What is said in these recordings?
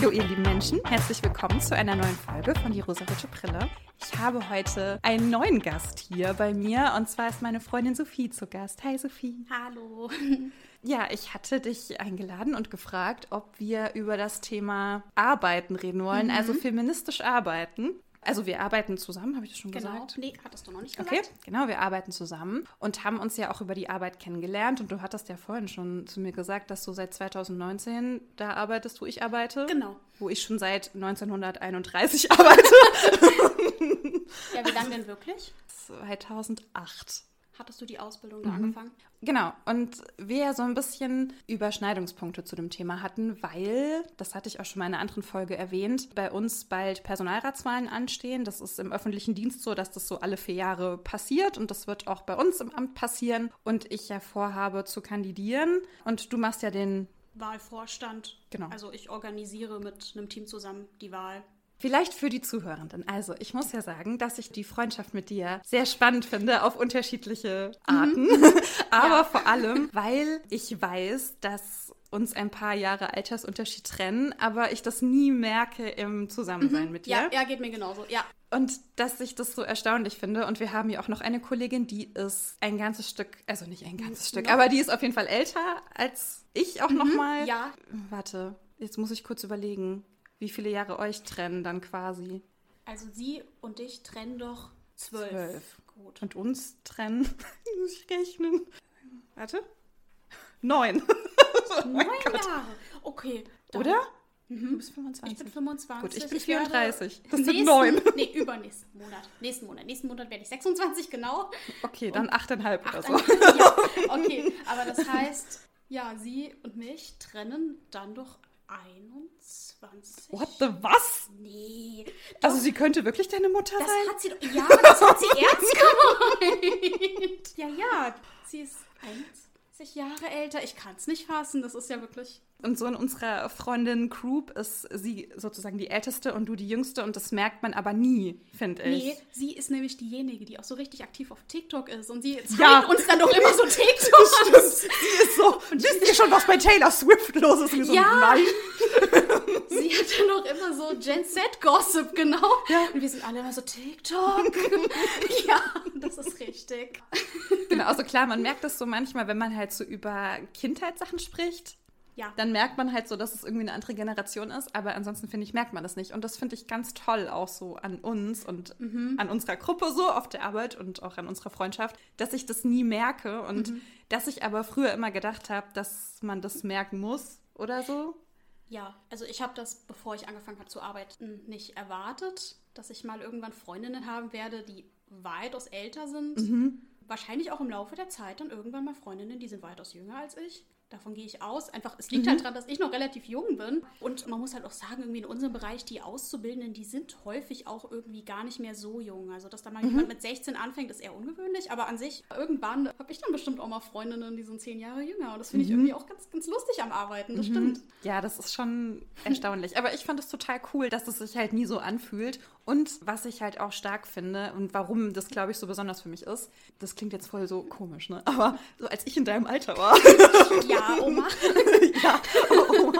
Hallo ihr lieben Menschen, herzlich willkommen zu einer neuen Folge von Die rosarote Brille. Ich habe heute einen neuen Gast hier bei mir und zwar ist meine Freundin Sophie zu Gast. Hi Sophie. Hallo. Ja, ich hatte dich eingeladen und gefragt, ob wir über das Thema Arbeiten reden wollen, Mhm. also feministisch arbeiten. Also wir arbeiten zusammen, habe ich das schon Genau. gesagt? Nee, hattest du noch nicht Okay, gesagt. genau, wir arbeiten zusammen und haben uns ja auch über die Arbeit kennengelernt. Und du hattest ja vorhin schon zu mir gesagt, dass du seit 2019 da arbeitest, wo ich arbeite. Genau. Wo ich schon seit 1931 arbeite. Ja, wie lange denn wirklich? 2008. Hattest du die Ausbildung Mhm. da angefangen? Genau, und wir ja so ein bisschen Überschneidungspunkte zu dem Thema hatten, weil, das hatte ich auch schon mal in einer anderen Folge erwähnt, bei uns bald Personalratswahlen anstehen. Das ist im öffentlichen Dienst so, dass das so alle vier Jahre passiert und das wird auch bei uns im Amt passieren. Und ich ja vorhabe zu kandidieren und du machst ja den Wahlvorstand. Genau. Also ich organisiere mit einem Team zusammen die Wahl. Vielleicht für die Zuhörenden. Also, ich muss ja sagen, dass ich die Freundschaft mit dir sehr spannend finde auf unterschiedliche Arten. Aber Ja. vor allem, weil ich weiß, dass uns ein paar Jahre Altersunterschied trennen, aber ich das nie merke im Zusammensein mit dir. Ja, ja, geht mir genauso. Ja. Und dass ich das so erstaunlich finde. Und wir haben ja auch noch eine Kollegin, die ist ein ganzes Stück, also nicht ein ganzes Stück, noch? aber die ist auf jeden Fall älter als ich auch noch mal. Ja. Warte, jetzt muss ich kurz überlegen, wie viele Jahre euch trennen dann quasi. Also sie und ich trennen doch zwölf. Zwölf. Gut. Und uns trennen, muss ich rechnen. Warte. Neun. oh Neun Gott. Jahre. Okay. dann- Oder? Du bist 25. Ich bin 25. Gut, ich bin werde 34. Das sind nächsten- neun. Nee, übernächsten Monat. Nächsten Monat. Nächsten Monat werde ich 26, genau. Okay, dann achteinhalb oder so. ja, okay. Aber das heißt, ja, sie und mich trennen dann doch 21. What the was? Nee. Also sie könnte wirklich deine Mutter Das sein? hat sie doch. Ja, das hat sie ernst gemeint. Ja, ja. Sie ist 21 Jahre älter. Ich kann es nicht fassen. Das ist ja wirklich. Und so in unserer Freundin Group ist sie sozusagen die älteste und du die jüngste und das merkt man aber nie, finde ich. Nee, sie ist nämlich diejenige, die auch so richtig aktiv auf TikTok ist. Und sie zeigt Ja. uns dann doch immer so TikToks. Sie ist so, wisst ihr schon, was bei Taylor Swift los ist? Und wir so, Ja. nein. Sie hat dann auch immer so Gen Z-Gossip, genau. Ja. Und wir sind alle immer so TikTok. ja, das ist richtig. Genau, also klar, man merkt das so manchmal, wenn man halt so über Kindheitssachen spricht. Ja. Dann merkt man halt so, dass es irgendwie eine andere Generation ist, aber ansonsten finde ich, merkt man das nicht. Und das finde ich ganz toll auch so an uns und an unserer Gruppe so auf der Arbeit und auch an unserer Freundschaft, dass ich das nie merke und dass ich aber früher immer gedacht habe, dass man das merken muss oder so. Ja, also ich habe das, bevor ich angefangen habe zu arbeiten, nicht erwartet, dass ich mal irgendwann Freundinnen haben werde, die weitaus älter sind. Wahrscheinlich auch im Laufe der Zeit dann irgendwann mal Freundinnen, die sind weitaus jünger als ich. Davon gehe ich aus. Einfach, es liegt halt daran, dass ich noch relativ jung bin. Und man muss halt auch sagen, irgendwie in unserem Bereich, die Auszubildenden, die sind häufig auch irgendwie gar nicht mehr so jung. Also, dass da mal jemand mit 16 anfängt, ist eher ungewöhnlich. Aber an sich, irgendwann habe ich dann bestimmt auch mal Freundinnen, die sind zehn Jahre jünger. Und das finde ich irgendwie auch ganz, ganz lustig am Arbeiten. Das stimmt. Ja, das ist schon erstaunlich. Aber ich fand es total cool, dass es sich halt nie so anfühlt. Und was ich halt auch stark finde und warum das, glaube ich, so besonders für mich ist, das klingt jetzt voll so komisch, ne? Aber so als ich in deinem Alter war, Ja, Oma. ja, oh,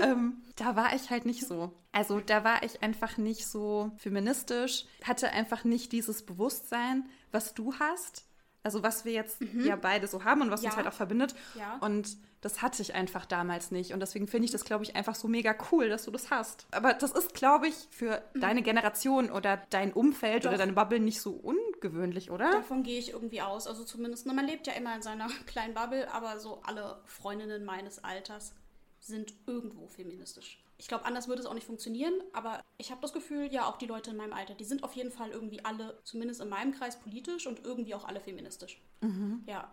ähm, da war ich halt nicht so. Also da war ich einfach nicht so feministisch, hatte einfach nicht dieses Bewusstsein, was du hast. Also was wir jetzt ja beide so haben und was uns Ja. halt auch verbindet. Ja. Und das hatte ich einfach damals nicht. Und deswegen finde ich das, glaube ich, einfach so mega cool, dass du das hast. Aber das ist, glaube ich, für deine Generation oder dein Umfeld oder Doch. deine Bubble nicht so ungewöhnlich, oder? Davon gehe ich irgendwie aus. Also zumindest, na, man lebt ja immer in seiner kleinen Bubble, aber so alle Freundinnen meines Alters sind irgendwo feministisch. Ich glaube, anders würde es auch nicht funktionieren, aber ich habe das Gefühl, ja, auch die Leute in meinem Alter, die sind auf jeden Fall irgendwie alle, zumindest in meinem Kreis, politisch und irgendwie auch alle feministisch. Ja,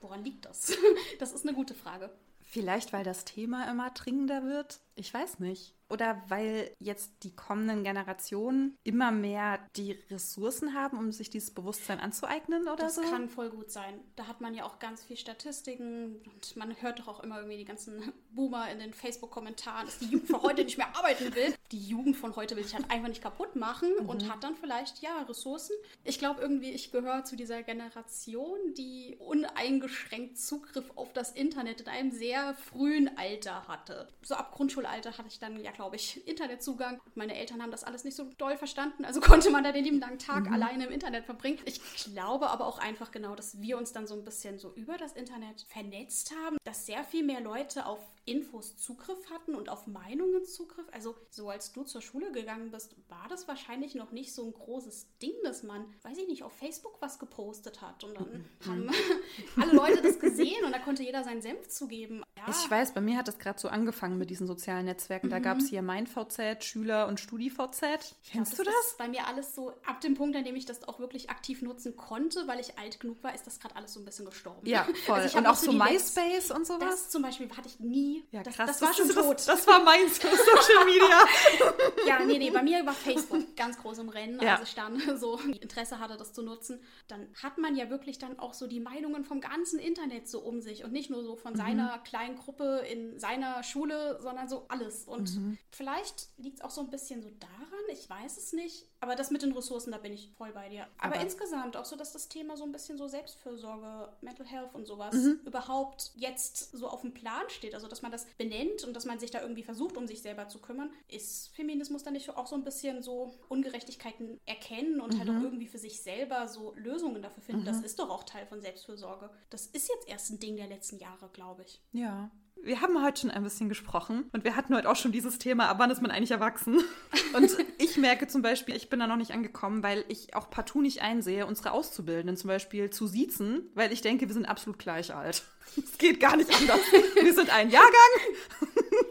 woran liegt das? Das ist eine gute Frage. Vielleicht, weil das Thema immer dringender wird? Ich weiß nicht. Oder weil jetzt die kommenden Generationen immer mehr die Ressourcen haben, um sich dieses Bewusstsein anzueignen oder Das so? kann voll gut sein. Da hat man ja auch ganz viel Statistiken und man hört doch auch immer irgendwie die ganzen Boomer in den Facebook-Kommentaren, dass die Jugend von heute nicht mehr arbeiten will. Die Jugend von heute will sich halt einfach nicht kaputt machen und hat dann vielleicht, ja, Ressourcen. Ich glaube irgendwie, ich gehöre zu dieser Generation, die uneingeschränkt Zugriff auf das Internet in einem sehr frühen Alter hatte. So ab Grundschulalter hatte ich dann ja glaube ich, Internetzugang. Meine Eltern haben das alles nicht so doll verstanden, also konnte man da den lieben langen Tag mhm. alleine im Internet verbringen. Ich glaube aber auch einfach genau, dass wir uns dann so ein bisschen so über das Internet vernetzt haben, dass sehr viel mehr Leute auf Infos Zugriff hatten und auf Meinungen Zugriff. Also so als du zur Schule gegangen bist, war das wahrscheinlich noch nicht so ein großes Ding, dass man, weiß ich nicht, auf Facebook was gepostet hat und dann mhm. haben alle Leute das gesehen und da konnte jeder seinen Senf zugeben. Ja. Ich weiß, bei mir hat das gerade so angefangen mit diesen sozialen Netzwerken. Da mhm. gab es hier mein VZ, Schüler und StudiVZ. Kennst du das? das? bei mir alles so, ab dem Punkt, an dem ich das auch wirklich aktiv nutzen konnte, weil ich alt genug war, ist das gerade alles so ein bisschen gestorben. Ja, voll. Also und auch so MySpace und sowas? Das zum Beispiel hatte ich nie ja, krass. Das, das war schon tot. Das, das war meins Social Media. ja, nee, nee, bei mir war Facebook ganz groß im Rennen, ja. als ich dann so Interesse hatte, das zu nutzen. Dann hat man ja wirklich dann auch so die Meinungen vom ganzen Internet so um sich und nicht nur so von mhm. seiner kleinen Gruppe in seiner Schule, sondern so alles. Und mhm. vielleicht liegt es auch so ein bisschen so daran, ich weiß es nicht, aber das mit den Ressourcen, da bin ich voll bei dir. Aber, Aber insgesamt auch so, dass das Thema so ein bisschen so Selbstfürsorge, Mental Health und sowas mhm. überhaupt jetzt so auf dem Plan steht. Also, dass man das benennt und dass man sich da irgendwie versucht, um sich selber zu kümmern. Ist Feminismus dann nicht auch so ein bisschen so Ungerechtigkeiten erkennen und mhm. halt auch mhm. irgendwie für sich selber so Lösungen dafür finden? Mhm. Das ist doch auch Teil von Selbstfürsorge. Das ist jetzt erst ein Ding der letzten Jahre, glaube ich. Ja. Wir haben heute schon ein bisschen gesprochen und wir hatten heute auch schon dieses Thema, ab wann ist man eigentlich erwachsen? Und ich merke zum Beispiel, ich bin da noch nicht angekommen, weil ich auch partout nicht einsehe, unsere Auszubildenden zum Beispiel zu siezen, weil ich denke, wir sind absolut gleich alt. Es geht gar nicht anders. Wir sind ein Jahrgang.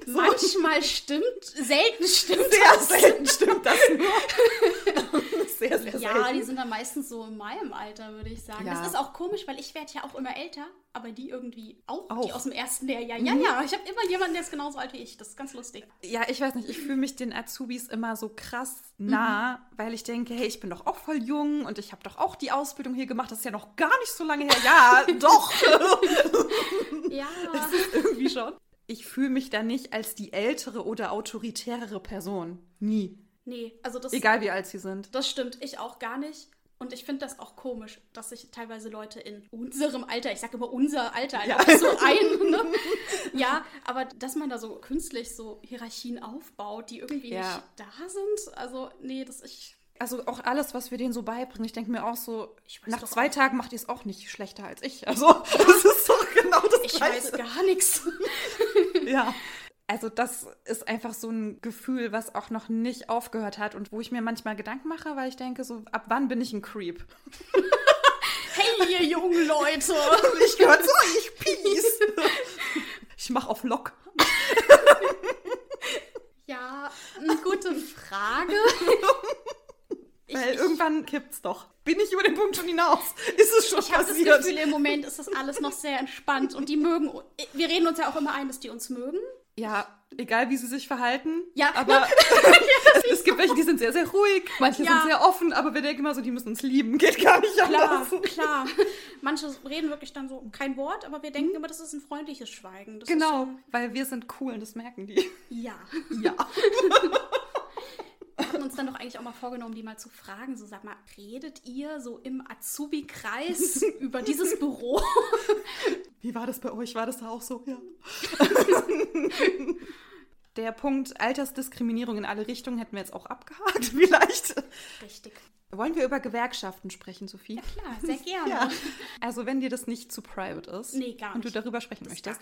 Manchmal stimmt, selten stimmt sehr das. Sehr selten stimmt das nur. Sehr, sehr ja, selten. die sind dann meistens so in meinem Alter, würde ich sagen. Ja. Das ist auch komisch, weil ich werde ja auch immer älter, aber die irgendwie auch, auch. die aus dem ersten Lehrjahr. Ja, mhm. ja, ich habe immer jemanden, der ist genauso alt wie ich. Das ist ganz lustig. Ja, ich weiß nicht, ich fühle mich den Azubis immer so krass nah, mhm. weil ich denke, hey, ich bin doch auch voll jung und ich habe doch auch die Ausbildung hier gemacht. Das ist ja noch gar nicht so lange her. Ja, doch. ja. Das ist irgendwie schon. Ich fühle mich da nicht als die ältere oder autoritärere Person. Nie. Nee, also das. Egal wie alt sie sind. Das stimmt, ich auch gar nicht. Und ich finde das auch komisch, dass sich teilweise Leute in unserem Alter, ich sage immer unser Alter, ja. so ein, ne? ja, aber dass man da so künstlich so Hierarchien aufbaut, die irgendwie ja. nicht da sind, also nee, das ich also auch alles, was wir denen so beibringen, ich denke mir auch so, nach zwei auch. Tagen macht ihr es auch nicht schlechter als ich. Also das ist doch genau das Ich Gleiche. weiß gar nichts. ja. Also das ist einfach so ein Gefühl, was auch noch nicht aufgehört hat und wo ich mir manchmal Gedanken mache, weil ich denke so, ab wann bin ich ein Creep? hey, ihr jungen Leute! ich gehöre zu euch, Peace! Ich mache auf Lock. ja, eine gute Frage. Weil ich, irgendwann kippt's doch. Bin ich über den Punkt schon hinaus? Ist es schon ich passiert? Ich habe das Gefühl, im Moment ist das alles noch sehr entspannt und die mögen. Wir reden uns ja auch immer ein, dass die uns mögen. Ja, egal wie sie sich verhalten. Ja. Aber ja, es gibt welche, die sind sehr, sehr ruhig. Manche ja. sind sehr offen, aber wir denken immer so, die müssen uns lieben. Geht gar nicht anders. Klar, klar. Manche reden wirklich dann so kein Wort, aber wir denken mhm. immer, das ist ein freundliches Schweigen. Das genau, weil wir sind cool und das merken die. Ja. Ja. Dann doch eigentlich auch mal vorgenommen, die mal zu fragen. So, sag mal, redet ihr so im Azubi-Kreis über dieses Büro? Wie war das bei euch? War das da auch so? Ja. Der Punkt Altersdiskriminierung in alle Richtungen hätten wir jetzt auch abgehakt, vielleicht. Richtig. Wollen wir über Gewerkschaften sprechen, Sophie? Ja klar, sehr gerne. Ja. Also wenn dir das nicht zu private ist nee, gar nicht. und du darüber sprechen das möchtest,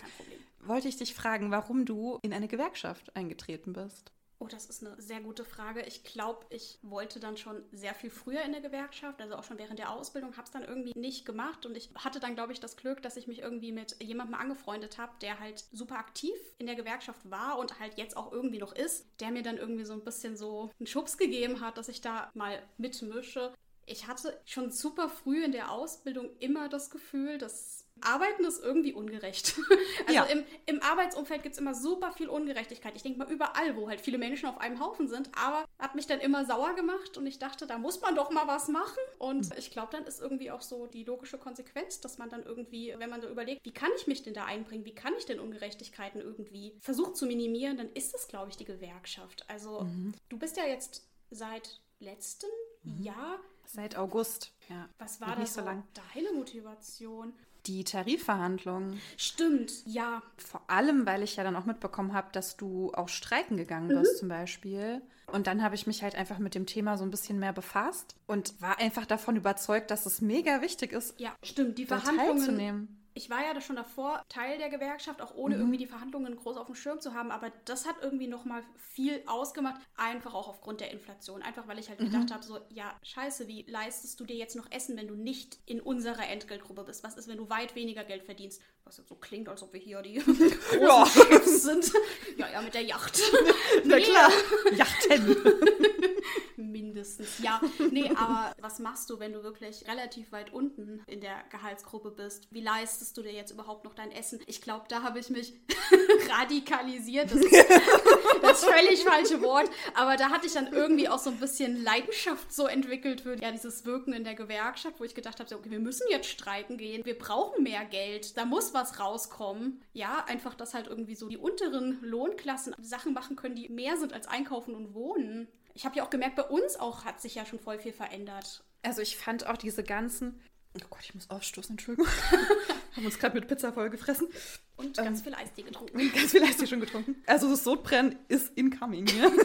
wollte ich dich fragen, warum du in eine Gewerkschaft eingetreten bist. Oh, das ist eine sehr gute Frage. Ich glaube, ich wollte dann schon sehr viel früher in der Gewerkschaft, also auch schon während der Ausbildung, habe es dann irgendwie nicht gemacht und ich hatte dann, glaube ich, das Glück, dass ich mich irgendwie mit jemandem angefreundet habe, der halt super aktiv in der Gewerkschaft war und halt jetzt auch irgendwie noch ist, der mir dann irgendwie so ein bisschen so einen Schubs gegeben hat, dass ich da mal mitmische. Ich hatte schon super früh in der Ausbildung immer das Gefühl, dass Arbeiten ist irgendwie ungerecht. Also ja. im, im Arbeitsumfeld gibt es immer super viel Ungerechtigkeit. Ich denke mal überall, wo halt viele Menschen auf einem Haufen sind. Aber hat mich dann immer sauer gemacht und ich dachte, da muss man doch mal was machen. Und ich glaube, dann ist irgendwie auch so die logische Konsequenz, dass man dann irgendwie, wenn man so überlegt, wie kann ich mich denn da einbringen, wie kann ich denn Ungerechtigkeiten irgendwie versuchen zu minimieren, dann ist es, glaube ich, die Gewerkschaft. Also mhm. du bist ja jetzt seit letztem mhm. Jahr. Seit August, ja. Was war das so lang. deine Motivation? Die Tarifverhandlungen. Stimmt, ja. Vor allem, weil ich ja dann auch mitbekommen habe, dass du auch streiken gegangen bist, mhm. zum Beispiel. Und dann habe ich mich halt einfach mit dem Thema so ein bisschen mehr befasst und war einfach davon überzeugt, dass es mega wichtig ist, ja, stimmt, die Verhandlungen teilzunehmen ich war ja da schon davor Teil der Gewerkschaft, auch ohne mhm. irgendwie die Verhandlungen groß auf dem Schirm zu haben, aber das hat irgendwie nochmal viel ausgemacht, einfach auch aufgrund der Inflation. Einfach weil ich halt mhm. gedacht habe, so, ja, scheiße, wie leistest du dir jetzt noch Essen, wenn du nicht in unserer Entgeltgruppe bist? Was ist, wenn du weit weniger Geld verdienst? Was jetzt so klingt, als ob wir hier die großen ja. Chefs sind. ja, ja, mit der Yacht. Na klar, Yachten. Mindestens, ja. Nee, aber was machst du, wenn du wirklich relativ weit unten in der Gehaltsgruppe bist? Wie leistest du dir jetzt überhaupt noch dein Essen? Ich glaube, da habe ich mich radikalisiert. Das ist das völlig falsche Wort. Aber da hatte ich dann irgendwie auch so ein bisschen Leidenschaft so entwickelt für ja, dieses Wirken in der Gewerkschaft, wo ich gedacht habe, okay, wir müssen jetzt streiken gehen. Wir brauchen mehr Geld. Da muss was rauskommen. Ja, einfach, dass halt irgendwie so die unteren Lohnklassen Sachen machen können, die mehr sind als einkaufen und wohnen ich habe ja auch gemerkt, bei uns auch hat sich ja schon voll viel verändert. Also ich fand auch diese ganzen. Oh Gott, ich muss aufstoßen, Entschuldigung. haben uns gerade mit Pizza voll gefressen. Und ganz ähm, viel Eistee getrunken. Ganz viel Eistee schon getrunken. Also das Sodbrennen ist incoming. Ja?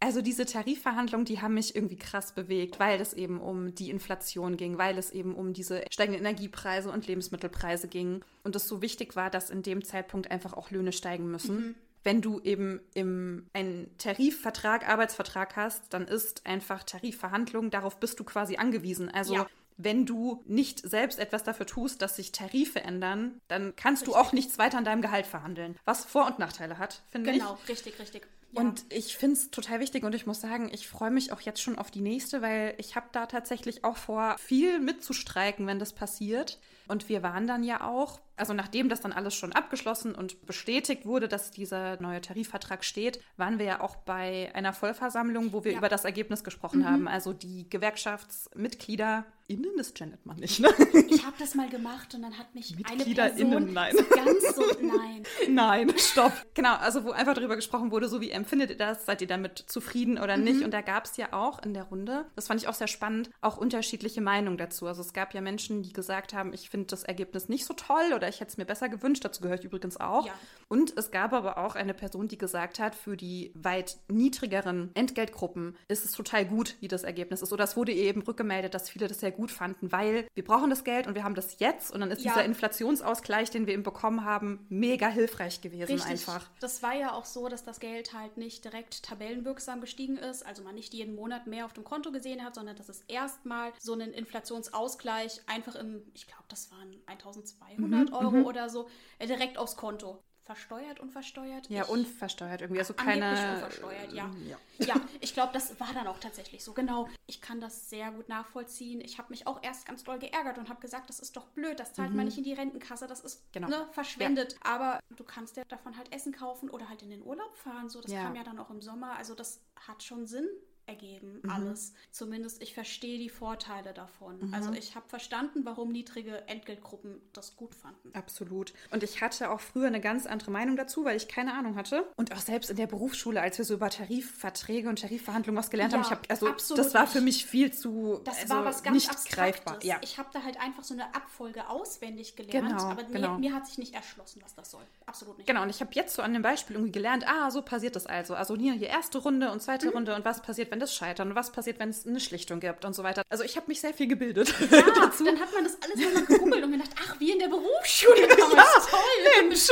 Also diese Tarifverhandlungen, die haben mich irgendwie krass bewegt, weil es eben um die Inflation ging, weil es eben um diese steigenden Energiepreise und Lebensmittelpreise ging. Und es so wichtig war, dass in dem Zeitpunkt einfach auch Löhne steigen müssen. Mhm wenn du eben im einen Tarifvertrag, Arbeitsvertrag hast, dann ist einfach Tarifverhandlung, darauf bist du quasi angewiesen. Also ja. wenn du nicht selbst etwas dafür tust, dass sich Tarife ändern, dann kannst richtig. du auch nichts weiter an deinem Gehalt verhandeln. Was Vor- und Nachteile hat, finde genau, ich. Genau, richtig, richtig. Ja. Und ich finde es total wichtig und ich muss sagen, ich freue mich auch jetzt schon auf die nächste, weil ich habe da tatsächlich auch vor, viel mitzustreiken, wenn das passiert. Und wir waren dann ja auch, also nachdem das dann alles schon abgeschlossen und bestätigt wurde, dass dieser neue Tarifvertrag steht, waren wir ja auch bei einer Vollversammlung, wo wir ja. über das Ergebnis gesprochen mhm. haben. Also die Gewerkschaftsmitglieder Innen, das gendert man nicht, ne? Ich habe das mal gemacht und dann hat mich eine Person innen, nein. So ganz so, nein. nein, stopp. Genau, also wo einfach darüber gesprochen wurde, so wie empfindet ihr das, seid ihr damit zufrieden oder mhm. nicht? Und da gab es ja auch in der Runde, das fand ich auch sehr spannend, auch unterschiedliche Meinungen dazu. Also es gab ja Menschen, die gesagt haben, ich finde das Ergebnis nicht so toll oder ich hätte es mir besser gewünscht, dazu gehöre ich übrigens auch. Ja. Und es gab aber auch eine Person, die gesagt hat, für die weit niedrigeren Entgeltgruppen ist es total gut, wie das Ergebnis ist. Oder es wurde eben rückgemeldet, dass viele das sehr gut fanden, weil wir brauchen das Geld und wir haben das jetzt und dann ist ja. dieser Inflationsausgleich, den wir eben bekommen haben, mega hilfreich gewesen Richtig. einfach. Das war ja auch so, dass das Geld halt nicht direkt tabellenwirksam gestiegen ist, also man nicht jeden Monat mehr auf dem Konto gesehen hat, sondern dass es erstmal so einen Inflationsausgleich einfach im, ich glaube, das waren 1200 mhm, Euro mhm. oder so, äh, direkt aufs Konto versteuert, unversteuert? Ja, ich, unversteuert irgendwie. Also keine. unversteuert, ja. Ja, ja ich glaube, das war dann auch tatsächlich so. Genau. Ich kann das sehr gut nachvollziehen. Ich habe mich auch erst ganz doll geärgert und habe gesagt, das ist doch blöd, das zahlt mhm. man nicht in die Rentenkasse, das ist genau. ne, verschwendet. Ja. Aber du kannst ja davon halt Essen kaufen oder halt in den Urlaub fahren. So, das ja. kam ja dann auch im Sommer. Also das hat schon Sinn ergeben, mhm. alles. Zumindest ich verstehe die Vorteile davon. Mhm. Also ich habe verstanden, warum niedrige Entgeltgruppen das gut fanden. Absolut. Und ich hatte auch früher eine ganz andere Meinung dazu, weil ich keine Ahnung hatte. Und auch selbst in der Berufsschule, als wir so über Tarifverträge und Tarifverhandlungen was gelernt ja, haben, ich habe also das war für mich viel zu das also war was ganz nicht Abstraktes. greifbar. Ja. Ich habe da halt einfach so eine Abfolge auswendig gelernt, genau, aber genau. Mir, mir, hat sich nicht erschlossen, was das soll. Absolut nicht. Genau. Und ich habe jetzt so an dem Beispiel irgendwie gelernt, ah, so passiert das also. Also hier, hier erste Runde und zweite mhm. Runde und was passiert, wenn wenn das scheitern was passiert, wenn es eine Schlichtung gibt und so weiter. Also ich habe mich sehr viel gebildet ja, dazu. Dann hat man das alles nochmal gegoogelt und gedacht, ach, wie in der Berufsschule. ja, toll. Mensch.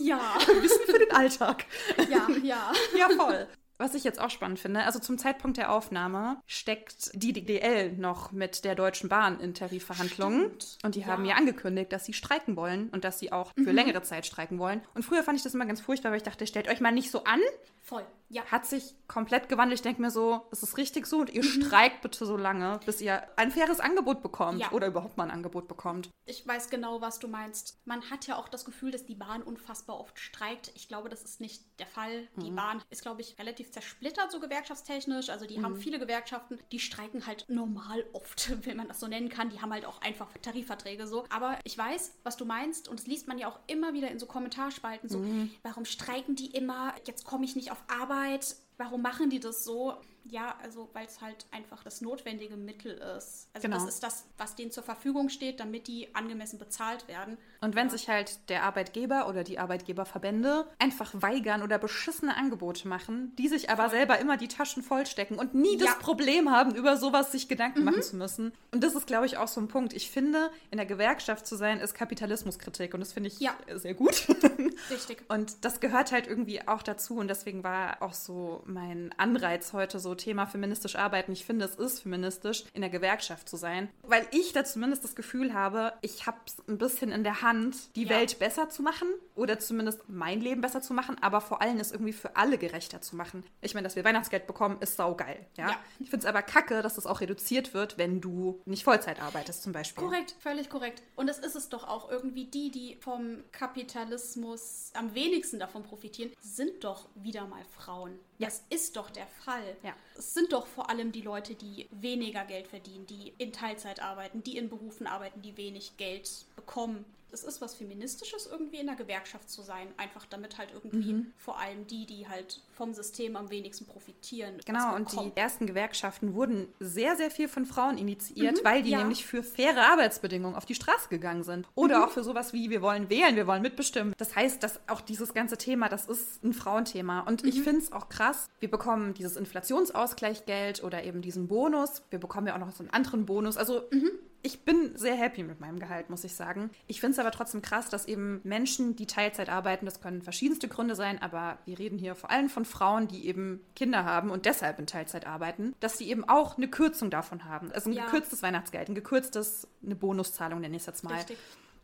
ja. Wissen für den Alltag. Ja, ja. Ja, voll. Was ich jetzt auch spannend finde, also zum Zeitpunkt der Aufnahme steckt die DDL noch mit der Deutschen Bahn in Tarifverhandlungen. Stimmt. Und die haben ja. ja angekündigt, dass sie streiken wollen und dass sie auch für mhm. längere Zeit streiken wollen. Und früher fand ich das immer ganz furchtbar, weil ich dachte, stellt euch mal nicht so an. Voll. Ja. Hat sich komplett gewandelt. Ich denke mir so, es ist richtig so und ihr mhm. streikt bitte so lange, bis ihr ein faires Angebot bekommt ja. oder überhaupt mal ein Angebot bekommt. Ich weiß genau, was du meinst. Man hat ja auch das Gefühl, dass die Bahn unfassbar oft streikt. Ich glaube, das ist nicht der Fall. Mhm. Die Bahn ist, glaube ich, relativ zersplittert, so gewerkschaftstechnisch. Also die mhm. haben viele Gewerkschaften, die streiken halt normal oft, wenn man das so nennen kann. Die haben halt auch einfach Tarifverträge so. Aber ich weiß, was du meinst und das liest man ja auch immer wieder in so Kommentarspalten. So, mhm. warum streiken die immer? Jetzt komme ich nicht auf Arbeit. Warum machen die das so? Ja, also weil es halt einfach das notwendige Mittel ist. Also Genau. das ist das, was denen zur Verfügung steht, damit die angemessen bezahlt werden. Und wenn sich halt der Arbeitgeber oder die Arbeitgeberverbände einfach weigern oder beschissene Angebote machen, die sich aber selber immer die Taschen vollstecken und nie Ja. das Problem haben, über sowas sich Gedanken machen zu müssen. Und das ist, glaube ich, auch so ein Punkt. Ich finde, in der Gewerkschaft zu sein, ist Kapitalismuskritik und das finde ich Ja. sehr gut. Richtig. Und das gehört halt irgendwie auch dazu. Und deswegen war auch so mein Anreiz heute so Thema feministisch arbeiten. Ich finde, es ist feministisch, in der Gewerkschaft zu sein. Weil ich da zumindest das Gefühl habe, ich habe es ein bisschen in der Hand, die Ja. Welt besser zu machen oder zumindest mein Leben besser zu machen, aber vor allem es irgendwie für alle gerechter zu machen. Ich meine, dass wir Weihnachtsgeld bekommen, ist saugeil. Ja? Ja. Ich finde es aber kacke, dass das auch reduziert wird, wenn du nicht Vollzeit arbeitest zum Beispiel. Korrekt, völlig korrekt. Und das ist es doch auch irgendwie die, die vom Kapitalismus am wenigsten davon profitieren, sind doch wieder mal Frauen. Ja. Das ist doch der Fall. Ja. Es sind doch vor allem die Leute, die weniger Geld verdienen, die in Teilzeit arbeiten, die in Berufen arbeiten, die wenig Geld bekommen. Es ist was Feministisches, irgendwie in der Gewerkschaft zu sein. Einfach damit halt irgendwie Mhm. vor allem die, die halt vom System am wenigsten profitieren. Genau, und die ersten Gewerkschaften wurden sehr, sehr viel von Frauen Mhm, initiiert, weil die ja. nämlich für faire Arbeitsbedingungen auf die Straße gegangen sind. Oder Mhm. auch für sowas wie, wir wollen wählen, wir wollen mitbestimmen. Das heißt, dass auch dieses ganze Thema, das ist ein Frauenthema. Und Mhm. ich finde es auch krass, wir bekommen dieses Inflationsausgleichgeld oder eben diesen Bonus. Wir bekommen ja auch noch so einen anderen Bonus. Also Mhm. Ich bin sehr happy mit meinem Gehalt, muss ich sagen. Ich finde es aber trotzdem krass, dass eben Menschen, die Teilzeit arbeiten, das können verschiedenste Gründe sein, aber wir reden hier vor allem von Frauen, die eben Kinder haben und deshalb in Teilzeit arbeiten, dass sie eben auch eine Kürzung davon haben. Also ein Ja. gekürztes Weihnachtsgeld, ein gekürztes, eine Bonuszahlung nenne ich es jetzt mal. Richtig.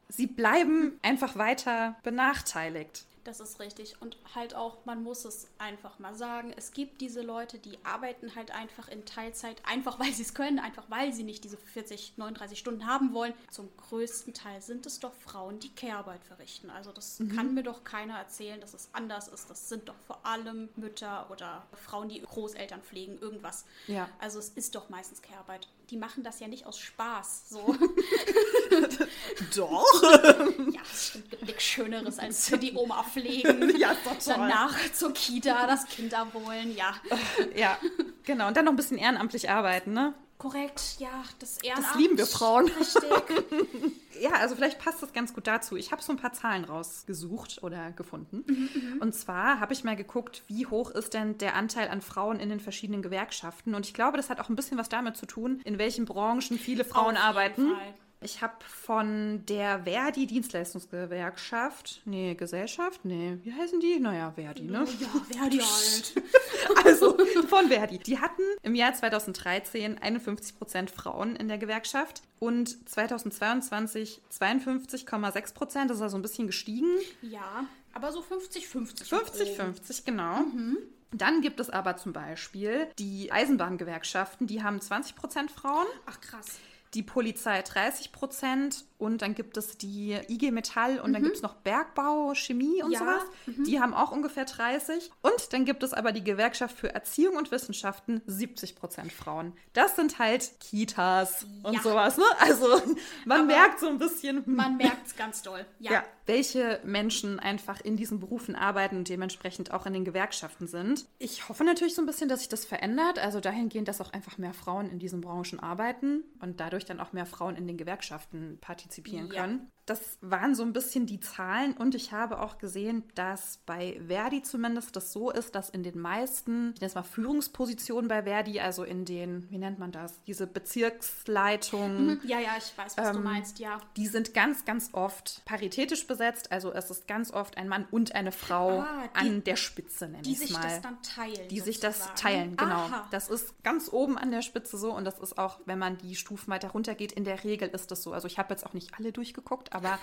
Sie bleiben einfach weiter benachteiligt. Das ist richtig. Und halt auch, man muss es einfach mal sagen, es gibt diese Leute, die arbeiten halt einfach in Teilzeit, einfach weil sie es können, einfach weil sie nicht diese 40, 39 Stunden haben wollen. Zum größten Teil sind es doch Frauen, die Care-Arbeit verrichten. Also das kann mir doch keiner erzählen, dass es anders ist. Das sind doch vor allem Mütter oder Frauen, die Großeltern pflegen, irgendwas. Ja. Also es ist doch meistens Care-Arbeit. Die machen das ja nicht aus Spaß. So. Doch. ja, es stimmt, gibt nichts Schöneres als für die Oma pflegen. Ja, toll. Danach zur Kita das Kind abholen, ja. ja, genau. Und dann noch ein bisschen ehrenamtlich arbeiten, ne? Korrekt, ja, das Ehrenamt. Das lieben wir Frauen. Richtig. Ja, also vielleicht passt das ganz gut dazu. Ich habe so ein paar Zahlen rausgesucht oder gefunden. Und zwar habe ich mal geguckt, wie hoch ist denn der Anteil an Frauen in den verschiedenen Gewerkschaften. Und ich glaube, das hat auch ein bisschen was damit zu tun, in welchen Branchen viele Frauen arbeiten. Fall. Ich habe von der Verdi Dienstleistungsgewerkschaft, nee, Gesellschaft, nee, wie heißen die? Naja, Verdi, ne? Ja, wer die halt. Also von Verdi. Die hatten im Jahr 2013 51 Prozent Frauen in der Gewerkschaft und 2022 52,6 Prozent. Das ist also ein bisschen gestiegen. Ja, aber so 50-50. 50-50, genau. Dann gibt es aber zum Beispiel die Eisenbahngewerkschaften, die haben 20 Prozent Frauen. Ach krass. Die Polizei 30 Prozent und dann gibt es die IG Metall und dann gibt es noch Bergbau, Chemie und Ja, sowas. Die haben auch ungefähr 30. Und dann gibt es aber die Gewerkschaft für Erziehung und Wissenschaften, 70 Prozent Frauen. Das sind halt Kitas und Ja. sowas, ne? Also man Aber merkt so ein bisschen, hm, Man merkt es ganz doll. Ja. ja, welche Menschen einfach in diesen Berufen arbeiten und dementsprechend auch in den Gewerkschaften sind. Ich hoffe natürlich so ein bisschen, dass sich das verändert. Also dahingehend, dass auch einfach mehr Frauen in diesen Branchen arbeiten und dadurch dann auch mehr Frauen in den Gewerkschaften partizipieren Ja. können. Das waren so ein bisschen die Zahlen und ich habe auch gesehen, dass bei Verdi zumindest das so ist, dass in den meisten, ich nenne es mal Führungspositionen bei Verdi, also in den, wie nennt man das, diese Bezirksleitungen, Ja, ja, ich weiß, was du Ähm, meinst, ja. die sind ganz, ganz oft paritätisch besetzt. Also es ist ganz oft ein Mann und eine Frau Ah, die- an der Spitze, nenne Die ich sich mal. das dann teilen. die sich das sozusagen. teilen, genau. Aha. Das ist ganz oben an der Spitze so und das ist auch, wenn man die Stufen weiter runter geht, in der Regel ist das so. Also ich habe jetzt auch nicht alle durchgeguckt, aber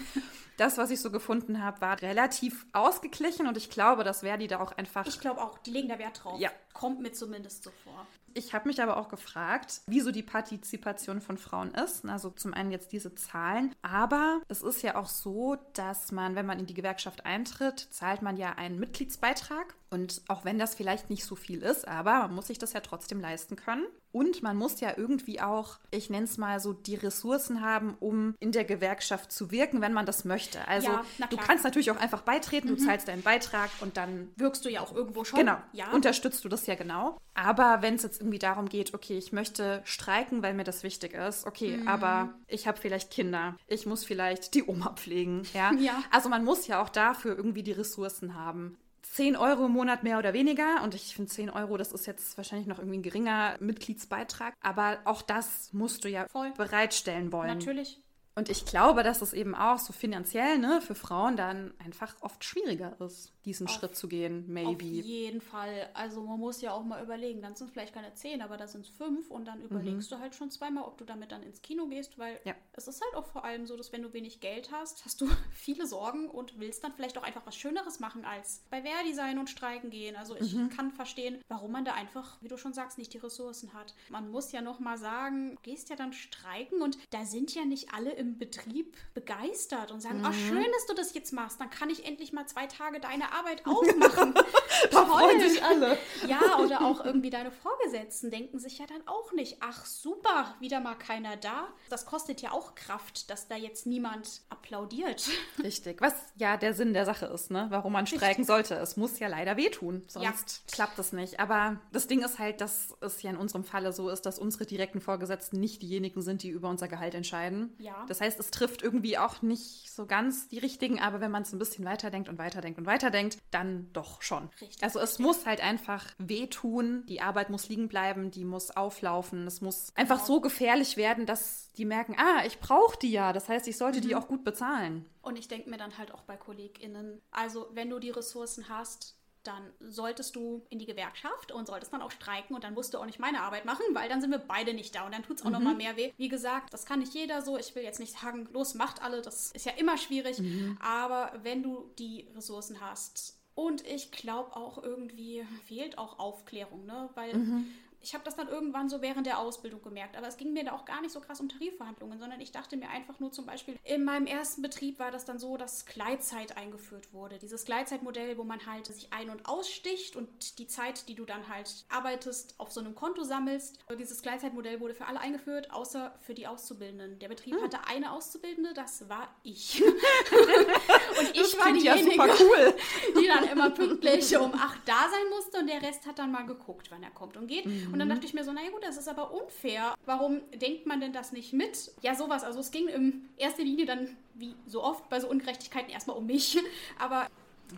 das, was ich so gefunden habe, war relativ ausgeglichen und ich glaube, dass Verdi da auch einfach Ich glaube auch, die legen da Wert drauf. Ja. Kommt mir zumindest so vor. Ich habe mich aber auch gefragt, wieso die Partizipation von Frauen ist. Also zum einen jetzt diese Zahlen, aber es ist ja auch so, dass man, wenn man in die Gewerkschaft eintritt, zahlt man ja einen Mitgliedsbeitrag. Und auch wenn das vielleicht nicht so viel ist, aber man muss sich das ja trotzdem leisten können. Und man muss ja irgendwie auch, ich nenne es mal so, die Ressourcen haben, um in der Gewerkschaft zu wirken, wenn man das möchte. Also Ja, du kannst natürlich auch einfach beitreten, du zahlst deinen Beitrag und dann Wirkst du ja auch irgendwo schon. Genau, Ja. unterstützt du das das ja genau. Aber wenn es jetzt irgendwie darum geht, okay, ich möchte streiken, weil mir das wichtig ist, okay, mhm. aber ich habe vielleicht Kinder, ich muss vielleicht die Oma pflegen, ja? ja. Also man muss ja auch dafür irgendwie die Ressourcen haben. 10 Euro im Monat mehr oder weniger. Und ich finde 10 Euro, das ist jetzt wahrscheinlich noch irgendwie ein geringer Mitgliedsbeitrag. Aber auch das musst du ja Voll. bereitstellen wollen. Natürlich. Und ich glaube, dass es eben auch so finanziell ne, für Frauen dann einfach oft schwieriger ist, diesen auf, Schritt zu gehen, maybe. Auf jeden Fall. Also man muss ja auch mal überlegen, dann sind es vielleicht keine zehn, aber da sind es fünf und dann überlegst mhm. du halt schon zweimal, ob du damit dann ins Kino gehst, weil ja. es ist halt auch vor allem so, dass wenn du wenig Geld hast, hast du viele Sorgen und willst dann vielleicht auch einfach was Schöneres machen als bei Wehrdesign und Streiken gehen. Also ich mhm. kann verstehen, warum man da einfach, wie du schon sagst, nicht die Ressourcen hat. Man muss ja noch mal sagen, du gehst ja dann streiken und da sind ja nicht alle im Betrieb begeistert und sagen, mhm. oh, schön, dass du das jetzt machst. Dann kann ich endlich mal zwei Tage deine Arbeit aufmachen. da freuen sich alle. Ja, oder auch irgendwie deine Vorgesetzten denken sich ja dann auch nicht, ach super, wieder mal keiner da. Das kostet ja auch Kraft, dass da jetzt niemand applaudiert. Richtig, was ja der Sinn der Sache ist, ne? warum man streiken Richtig. sollte. Es muss ja leider wehtun, sonst ja. klappt es nicht. Aber das Ding ist halt, dass es ja in unserem Falle so ist, dass unsere direkten Vorgesetzten nicht diejenigen sind, die über unser Gehalt entscheiden. Ja. Das heißt, es trifft irgendwie auch nicht so ganz die richtigen, aber wenn man es ein bisschen weiterdenkt und weiterdenkt und weiterdenkt, dann doch schon. Richtig. Also es muss halt einfach wehtun, die Arbeit muss liegen bleiben, die muss auflaufen, es muss einfach genau. so gefährlich werden, dass die merken, ah, ich brauche die ja, das heißt, ich sollte mhm. die auch gut bezahlen. Und ich denke mir dann halt auch bei KollegInnen, also wenn du die Ressourcen hast, dann solltest du in die Gewerkschaft und solltest dann auch streiken und dann musst du auch nicht meine Arbeit machen, weil dann sind wir beide nicht da und dann tut es auch mhm. nochmal mehr weh. Wie gesagt, das kann nicht jeder so. Ich will jetzt nicht sagen, los, macht alle, das ist ja immer schwierig. Mhm. Aber wenn du die Ressourcen hast und ich glaube auch irgendwie fehlt auch Aufklärung, ne? Weil mhm ich habe das dann irgendwann so während der Ausbildung gemerkt. Aber es ging mir da auch gar nicht so krass um Tarifverhandlungen, sondern ich dachte mir einfach nur zum Beispiel, in meinem ersten Betrieb war das dann so, dass Gleitzeit eingeführt wurde. Dieses Gleitzeitmodell, wo man halt sich ein- und aussticht und die Zeit, die du dann halt arbeitest, auf so einem Konto sammelst. Dieses Gleitzeitmodell wurde für alle eingeführt, außer für die Auszubildenden. Der Betrieb hm. hatte eine Auszubildende, das war ich. und ich war diejenige, ja cool. die dann immer pünktlich um acht da sein musste und der Rest hat dann mal geguckt, wann er kommt und geht. Mhm. Und dann mhm. dachte ich mir so, naja gut, das ist aber unfair. Warum denkt man denn das nicht mit? Ja, sowas. Also es ging in erster Linie dann, wie so oft bei so Ungerechtigkeiten, erstmal um mich. Aber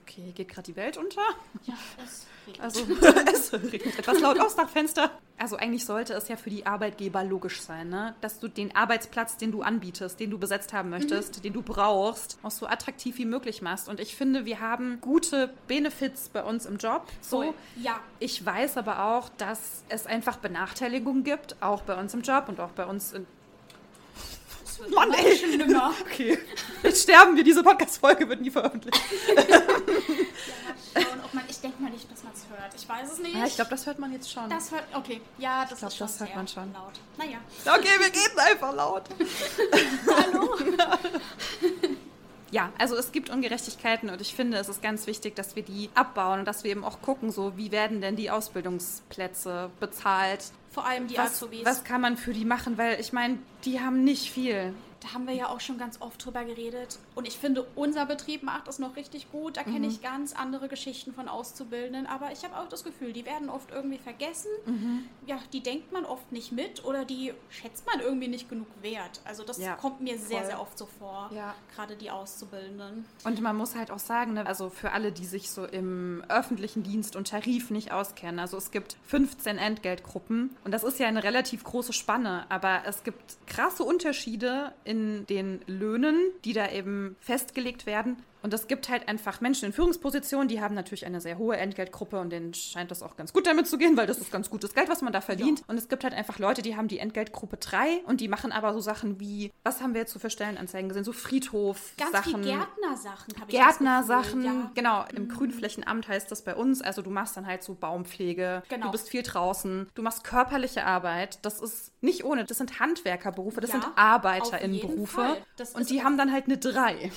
Okay, geht gerade die Welt unter? Ja, es regnet. Also, es regnet etwas laut aus nach Fenster. Also eigentlich sollte es ja für die Arbeitgeber logisch sein, ne? dass du den Arbeitsplatz, den du anbietest, den du besetzt haben möchtest, mhm. den du brauchst, auch so attraktiv wie möglich machst. Und ich finde, wir haben gute Benefits bei uns im Job. So, Voll. ja. Ich weiß aber auch, dass es einfach Benachteiligungen gibt, auch bei uns im Job und auch bei uns in das wird Mann, ey. schlimmer. Okay. Jetzt sterben wir. Diese Podcast-Folge wird nie veröffentlicht. ja, man, ich denke mal nicht, dass man es hört. Ich weiß es nicht. Ja, ich glaube, das hört man jetzt schon. Das hört, okay. Ja, das ich glaub, ist schon das hört man schon. laut. Naja. Okay, wir gehen einfach laut. Hallo. Ja, also es gibt Ungerechtigkeiten und ich finde, es ist ganz wichtig, dass wir die abbauen und dass wir eben auch gucken, so wie werden denn die Ausbildungsplätze bezahlt. Vor allem die was, Azubis. Was kann man für die machen? Weil ich meine, die haben nicht viel. Da haben wir ja auch schon ganz oft drüber geredet. Und ich finde, unser Betrieb macht es noch richtig gut. Da mhm. kenne ich ganz andere Geschichten von Auszubildenden. Aber ich habe auch das Gefühl, die werden oft irgendwie vergessen. Mhm. Ja, die denkt man oft nicht mit oder die schätzt man irgendwie nicht genug wert. Also das ja, kommt mir sehr, voll. sehr oft so vor. Ja. Gerade die Auszubildenden. Und man muss halt auch sagen, ne, also für alle, die sich so im öffentlichen Dienst und Tarif nicht auskennen. Also es gibt 15 Entgeltgruppen. Und das ist ja eine relativ große Spanne. Aber es gibt krasse Unterschiede in den Löhnen, die da eben festgelegt werden. Und es gibt halt einfach Menschen in Führungspositionen, die haben natürlich eine sehr hohe Entgeltgruppe und denen scheint das auch ganz gut damit zu gehen, weil das ist ganz gutes Geld, was man da verdient. Ja. Und es gibt halt einfach Leute, die haben die Entgeltgruppe 3 und die machen aber so Sachen wie, was haben wir jetzt so für Stellenanzeigen gesehen? So Friedhof-Sachen. Ganz viel Gärtnersachen habe ich Gärtnersachen, ja. genau. Im mhm. Grünflächenamt heißt das bei uns. Also du machst dann halt so Baumpflege, genau. du bist viel draußen, du machst körperliche Arbeit. Das ist nicht ohne, das sind Handwerkerberufe, das ja, sind ArbeiterInnenberufe. Und die haben dann halt eine 3.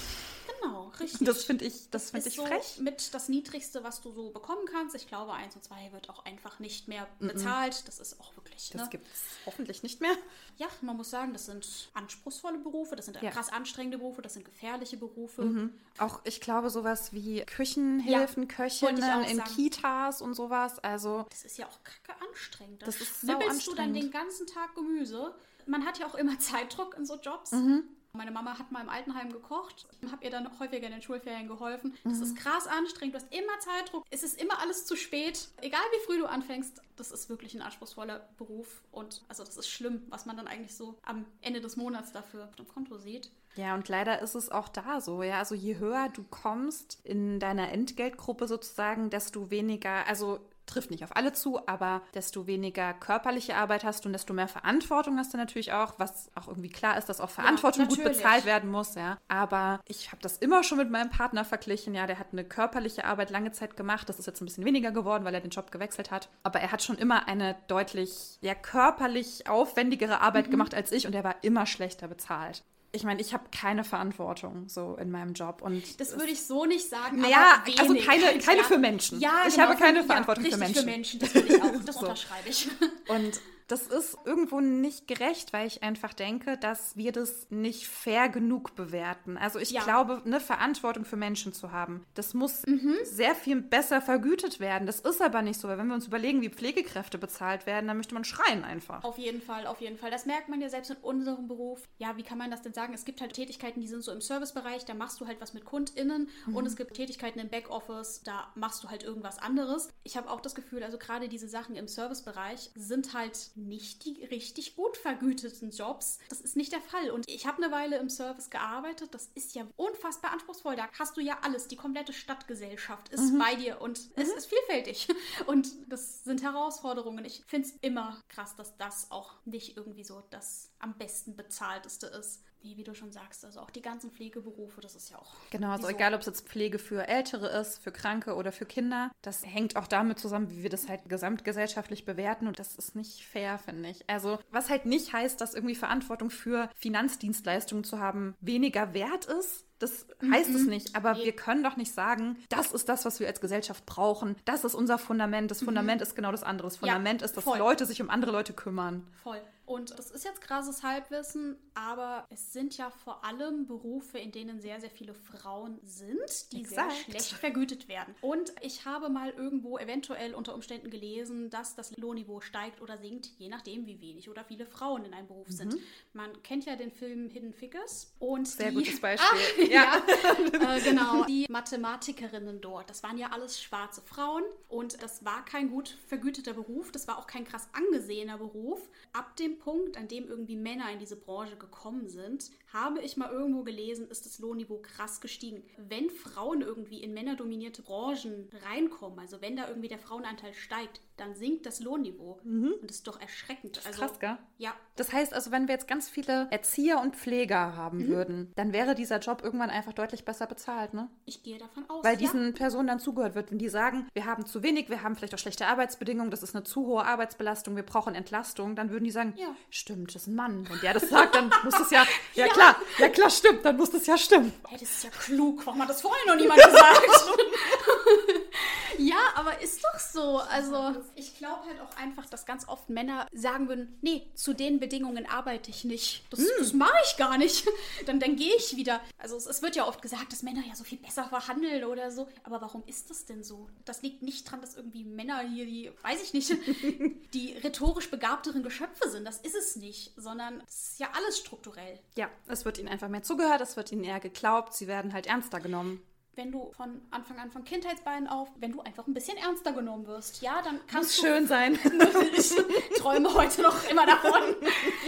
Genau, richtig. Das finde ich, das finde ist ich so frech. mit das Niedrigste, was du so bekommen kannst. Ich glaube, 1 und 2 wird auch einfach nicht mehr bezahlt. Das ist auch wirklich. Das ne? gibt es hoffentlich nicht mehr. Ja, man muss sagen, das sind anspruchsvolle Berufe, das sind Ja. krass anstrengende Berufe, das sind gefährliche Berufe. Auch ich glaube sowas wie Küchenhilfen, ich Köchinnen in sagen. Kitas und sowas. Also Das ist ja auch kacke anstrengend. Da Das ist sau schnippelst du dann anstrengend. den ganzen Tag Gemüse. Man hat ja auch immer Zeitdruck in so Jobs. Mhm. Meine Mama hat mal im Altenheim gekocht, habe ihr dann häufiger in den Schulferien geholfen. Mhm. Das ist krass anstrengend, du hast immer Zeitdruck. Es ist immer alles zu spät. Egal wie früh du anfängst, das ist wirklich ein anspruchsvoller Beruf. Und also das ist schlimm, was man dann eigentlich so am Ende des Monats dafür auf dem Konto sieht. Ja, und leider ist es auch da so, ja. Also je höher du kommst in deiner Entgeltgruppe sozusagen, desto weniger, also trifft nicht auf alle zu, aber desto weniger körperliche Arbeit hast du und desto mehr Verantwortung hast du natürlich auch, was auch irgendwie klar ist, dass auch Verantwortung gut natürlich. bezahlt werden muss, ja. Aber ich habe das immer schon mit meinem Partner verglichen, ja, der hat eine körperliche Arbeit lange Zeit gemacht, das ist jetzt ein bisschen weniger geworden, weil er den Job gewechselt hat, aber er hat schon immer eine deutlich, ja, körperlich aufwendigere Arbeit gemacht als ich und er war immer schlechter bezahlt. Ich meine, ich habe keine Verantwortung so in meinem Job und Das würde ich so nicht sagen. Naja, also keine- keine ja. für Menschen. Ja, Ich genau, habe keine Verantwortung ja, für Menschen. für Menschen. Das würde ich auch. Das So. unterschreibe ich. Und das ist irgendwo nicht gerecht, weil ich einfach denke, dass wir das nicht fair genug bewerten. Also ich Ja. glaube, eine Verantwortung für Menschen zu haben, das muss Mhm. sehr viel besser vergütet werden. Das ist aber nicht so, weil wenn wir uns überlegen, wie Pflegekräfte bezahlt werden, dann möchte man schreien einfach. Auf jeden Fall, auf jeden Fall. Das merkt man ja selbst in unserem Beruf. Ja, wie kann man das denn sagen? Es gibt halt Tätigkeiten, die sind so im Servicebereich, da machst du halt was mit KundInnen und es gibt Tätigkeiten im Backoffice, da machst du halt irgendwas anderes. Ich habe auch das Gefühl, also gerade diese Sachen im Servicebereich sind halt nicht die richtig gut vergüteten Jobs. Das ist nicht der Fall. Und ich habe eine Weile im Service gearbeitet. Das ist ja unfassbar anspruchsvoll. Da hast du ja alles. Die komplette Stadtgesellschaft ist bei dir und es ist vielfältig. Und das sind Herausforderungen. Ich finde es immer krass, dass das auch nicht irgendwie so das am besten bezahlteste ist. Nee, wie du schon sagst, also auch die ganzen Pflegeberufe, das ist ja auch. Genau, also egal, ob es jetzt Pflege für Ältere ist, für Kranke oder für Kinder, das hängt auch damit zusammen, wie wir das halt gesamtgesellschaftlich bewerten und das ist nicht fair, finde ich. Also, was halt nicht heißt, dass irgendwie Verantwortung für Finanzdienstleistungen zu haben weniger wert ist. Das heißt es nicht, aber wir können doch nicht sagen, das ist das, was wir als Gesellschaft brauchen. Das ist unser Fundament. Das Fundament ist genau das andere. Das Fundament ist, dass voll. Leute sich um andere Leute kümmern. Voll. Und das ist jetzt krasses Halbwissen, aber es sind ja vor allem Berufe, in denen sehr, sehr viele Frauen sind, die Exakt. sehr schlecht vergütet werden. Und ich habe mal irgendwo eventuell unter Umständen gelesen, dass das Lohnniveau steigt oder sinkt, je nachdem, wie wenig oder viele Frauen in einem Beruf sind. Man kennt ja den Film Hidden Figures und Mhm. Sehr die, gutes Beispiel. Ah, ja, äh, genau. Die Mathematikerinnen dort, das waren ja alles schwarze Frauen und das war kein gut vergüteter Beruf, das war auch kein krass angesehener Beruf. Ab dem Punkt, an dem irgendwie Männer in diese Branche gekommen sind, habe ich mal irgendwo gelesen, ist das Lohnniveau krass gestiegen. Wenn Frauen irgendwie in männerdominierte Branchen reinkommen, also wenn da irgendwie der Frauenanteil steigt, dann sinkt das Lohnniveau. Und das ist doch erschreckend. also, krass, gell? Ja, Das heißt also, wenn wir jetzt ganz viele Erzieher und Pfleger haben Mhm. würden, dann wäre dieser Job irgendwann einfach deutlich besser bezahlt, ne? ich gehe davon aus. Weil ja. diesen Personen dann zugehört wird, wenn die sagen, wir haben zu wenig, wir haben vielleicht auch schlechte Arbeitsbedingungen, das ist eine zu hohe Arbeitsbelastung, wir brauchen Entlastung, dann würden die sagen, Ja. stimmt, das ist ein Mann. Wenn der das sagt, dann muss das ja, ja, klar, ja klar, stimmt, dann muss das ja stimmen. Hey, das ist ja klug. Warum hat das vorher noch niemand gesagt? ja, aber ist doch so. Also, ich glaube halt auch einfach, dass ganz oft Männer sagen würden, nee, zu den Bedingungen arbeite ich nicht. Das, das mache ich gar nicht. Dann, dann gehe ich wieder. Also, es, es wird ja oft gesagt, dass Männer ja so viel besser verhandeln oder so. Aber warum ist das denn so? Das liegt nicht dran, dass irgendwie Männer hier, die, weiß ich nicht, die rhetorisch begabteren Geschöpfe sind. Das ist es nicht. Sondern es ist ja alles strukturell. Ja, es wird ihnen einfach mehr zugehört, es wird ihnen eher geglaubt, sie werden halt ernster genommen. Wenn du von Anfang an von Kindheitsbeinen auf, wenn du einfach ein bisschen ernster genommen wirst, ja, dann kannst Muss du schön sein. ich träume heute noch immer davon.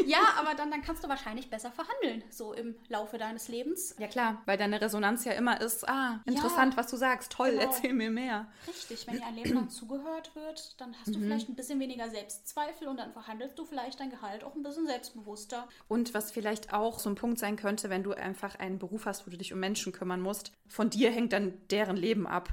Ja, aber dann, dann kannst du wahrscheinlich besser verhandeln, so im Laufe deines Lebens. Ja klar, weil deine Resonanz ja immer ist, ah, interessant, was du sagst, toll, Genau. erzähl mir mehr. Richtig, wenn dir ein Leben lang zugehört wird, dann hast du vielleicht ein bisschen weniger Selbstzweifel und dann verhandelst du vielleicht dein Gehalt auch ein bisschen selbstbewusster. Und was vielleicht auch so ein Punkt sein könnte, wenn du einfach einen Beruf hast, wo du dich um Menschen kümmern musst, von dir hängt dann deren Leben ab.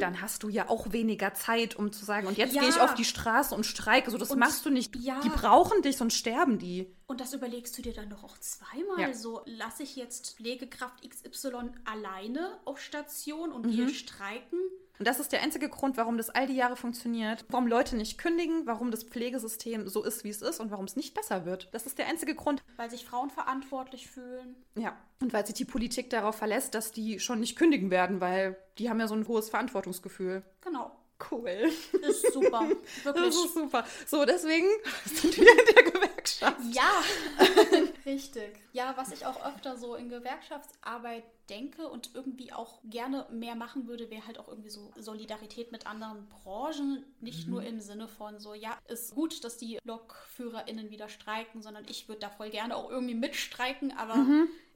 Dann hast du ja auch weniger Zeit, um zu sagen, und jetzt Ja. gehe ich auf die Straße und streike. So, das Und- machst du nicht. ja. Die brauchen dich, sonst sterben die. Und das überlegst du dir dann doch auch zweimal. Ja. So, lasse ich jetzt Pflegekraft XY alleine auf Station und Mhm. wir streiken? Und das ist der einzige Grund, warum das all die Jahre funktioniert, warum Leute nicht kündigen, warum das Pflegesystem so ist, wie es ist und warum es nicht besser wird. Das ist der einzige Grund. Weil sich Frauen verantwortlich fühlen. Ja. Und weil sich die Politik darauf verlässt, dass die schon nicht kündigen werden, weil die haben ja so ein hohes Verantwortungsgefühl. Genau. Cool. Ist super. Das Wirklich. ist super. So, deswegen sind wir in der Gewerkschaft. Ja, richtig. Ja, was ich auch öfter so in Gewerkschaftsarbeit denke und irgendwie auch gerne mehr machen würde, wäre halt auch irgendwie so Solidarität mit anderen Branchen. Nicht nur im Sinne von so, ja, ist gut, dass die LokführerInnen wieder streiken, sondern ich würde da voll gerne auch irgendwie mitstreiken, aber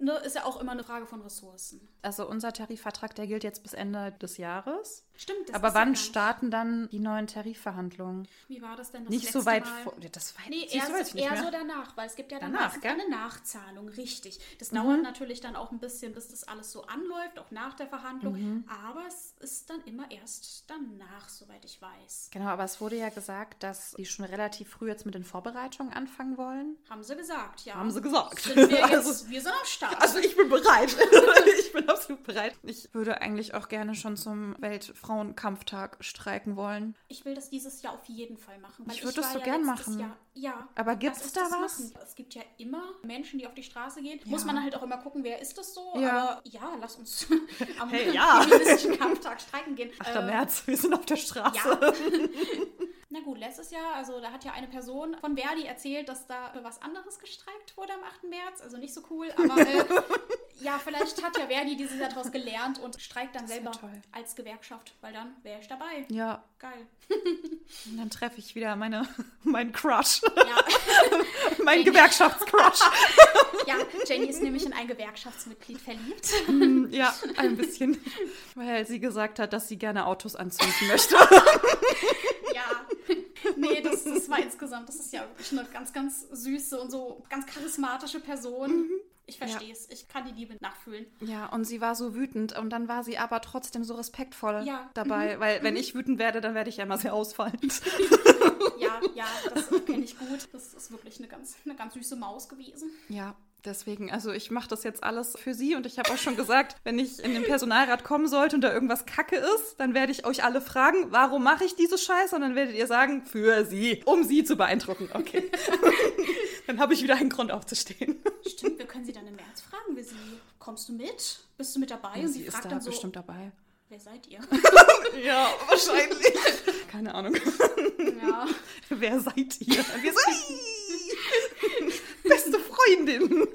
ne, ist ja auch immer eine Frage von Ressourcen. Also unser Tarifvertrag, der gilt jetzt bis Ende des Jahres. Stimmt, das Aber ist ja wann nicht- starten dann die neuen Tarifverhandlungen? Wie war das denn das Nicht so weit Mal? vor. Ja, Das weiß, Nee, weiß ich nicht eher mehr. so danach, weil es gibt ja Danach, danach? Mhm. eine Nachzahlung, richtig. Das dauert natürlich dann auch ein bisschen, bis das alles so anläuft, auch nach der Verhandlung. Mhm. Aber es ist dann immer erst danach, soweit ich weiß. Genau, aber es wurde ja gesagt, dass sie schon relativ früh jetzt mit den Vorbereitungen anfangen wollen. Haben sie gesagt, ja. Haben sie gesagt. Sind wir, jetzt, Also- wir sind am Start. Also ich bin bereit. ich bin absolut bereit. Ich würde eigentlich auch gerne schon zum Weltfrauenkampftag streiken wollen. ich will das dieses Jahr auf jeden Fall machen. Weil Ich würde das so ja gern machen. Jahr, ja. Aber gibt's uns da was? machen. Es gibt ja immer Menschen, die auf die Straße gehen. Ja. Muss man halt auch immer gucken, wer ist das so. Ja. Aber ja, lass uns am Hey, ja. feministischen Kampftag streiken gehen. 8. Äh, März, wir sind auf der Straße. Ja. Na gut, letztes Jahr, also da hat ja eine Person von Verdi erzählt, dass da was anderes gestreikt wurde am 8. März. Also nicht so cool, aber äh, ja, vielleicht hat ja Verdi dieses Jahr daraus gelernt und streikt dann wär selber toll. als Gewerkschaft, weil dann wäre ich dabei. Ja, Geil. und dann treffe ich wieder meine, meinen Crush, Ja, meinen Gewerkschaftscrush. ja, Jenny ist nämlich in ein Gewerkschaftsmitglied verliebt. ja, ein bisschen, weil sie gesagt hat, dass sie gerne Autos anzünden möchte. Ja. Nee, das, das war insgesamt, das ist ja wirklich eine ganz, ganz süße und so ganz charismatische Person. Ich verstehe es. Ich kann die Liebe nachfühlen. Ja, und sie war so wütend und dann war sie aber trotzdem so respektvoll Ja. dabei, weil wenn ich wütend werde, dann werde ich ja immer sehr ausfallend. Ja, ja, das kenne ich gut. Das ist wirklich eine ganz, eine ganz süße Maus gewesen. Ja, deswegen, also ich mache das jetzt alles für sie und ich habe auch schon gesagt, wenn ich in den Personalrat kommen sollte und da irgendwas Kacke ist, dann werde ich euch alle fragen, warum mache ich diese Scheiße? Und dann werdet ihr sagen, für sie, um sie zu beeindrucken. Okay. dann habe ich wieder einen Grund aufzustehen. Stimmt, wir können sie dann im März fragen, wie sie. Kommst du mit? Bist du mit dabei? und sie sie ist fragt da dann so, bestimmt dabei. wer seid ihr? Ja, wahrscheinlich. Keine Ahnung. ja. Wer seid ihr? Wir so, beste Freundin.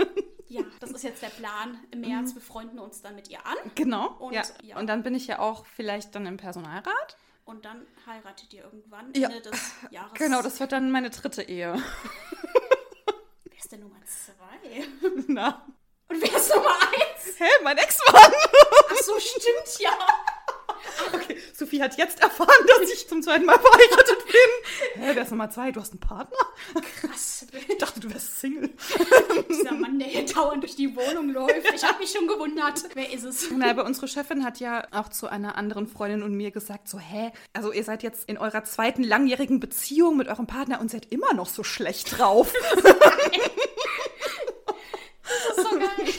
ja, das ist jetzt der Plan. Im März, wir freunden uns dann mit ihr an Genau. Und- ja. ja. Und dann bin ich ja auch vielleicht dann im Personalrat. und dann heiratet ihr irgendwann Ja. Ende des Jahres. Genau, das wird dann meine dritte Ehe. Wer ist denn Nummer zwei? Na. Und wer ist Nummer eins? Hä, mein Ex-Mann. Ach so, stimmt ja. Okay, Sophie hat jetzt erfahren, dass ich zum zweiten Mal verheiratet bin. Hä, wer ist Nummer zwei? Du hast einen Partner? Krass. Ich dachte, du wärst Single. Dieser Mann, der hier dauernd durch die Wohnung läuft. Ich habe mich schon gewundert. Wer ist es? Na, aber unsere Chefin hat ja auch zu einer anderen Freundin und mir gesagt, so, hä, also ihr seid jetzt in eurer zweiten langjährigen Beziehung mit eurem Partner und seid immer noch so schlecht drauf. Das ist so geil.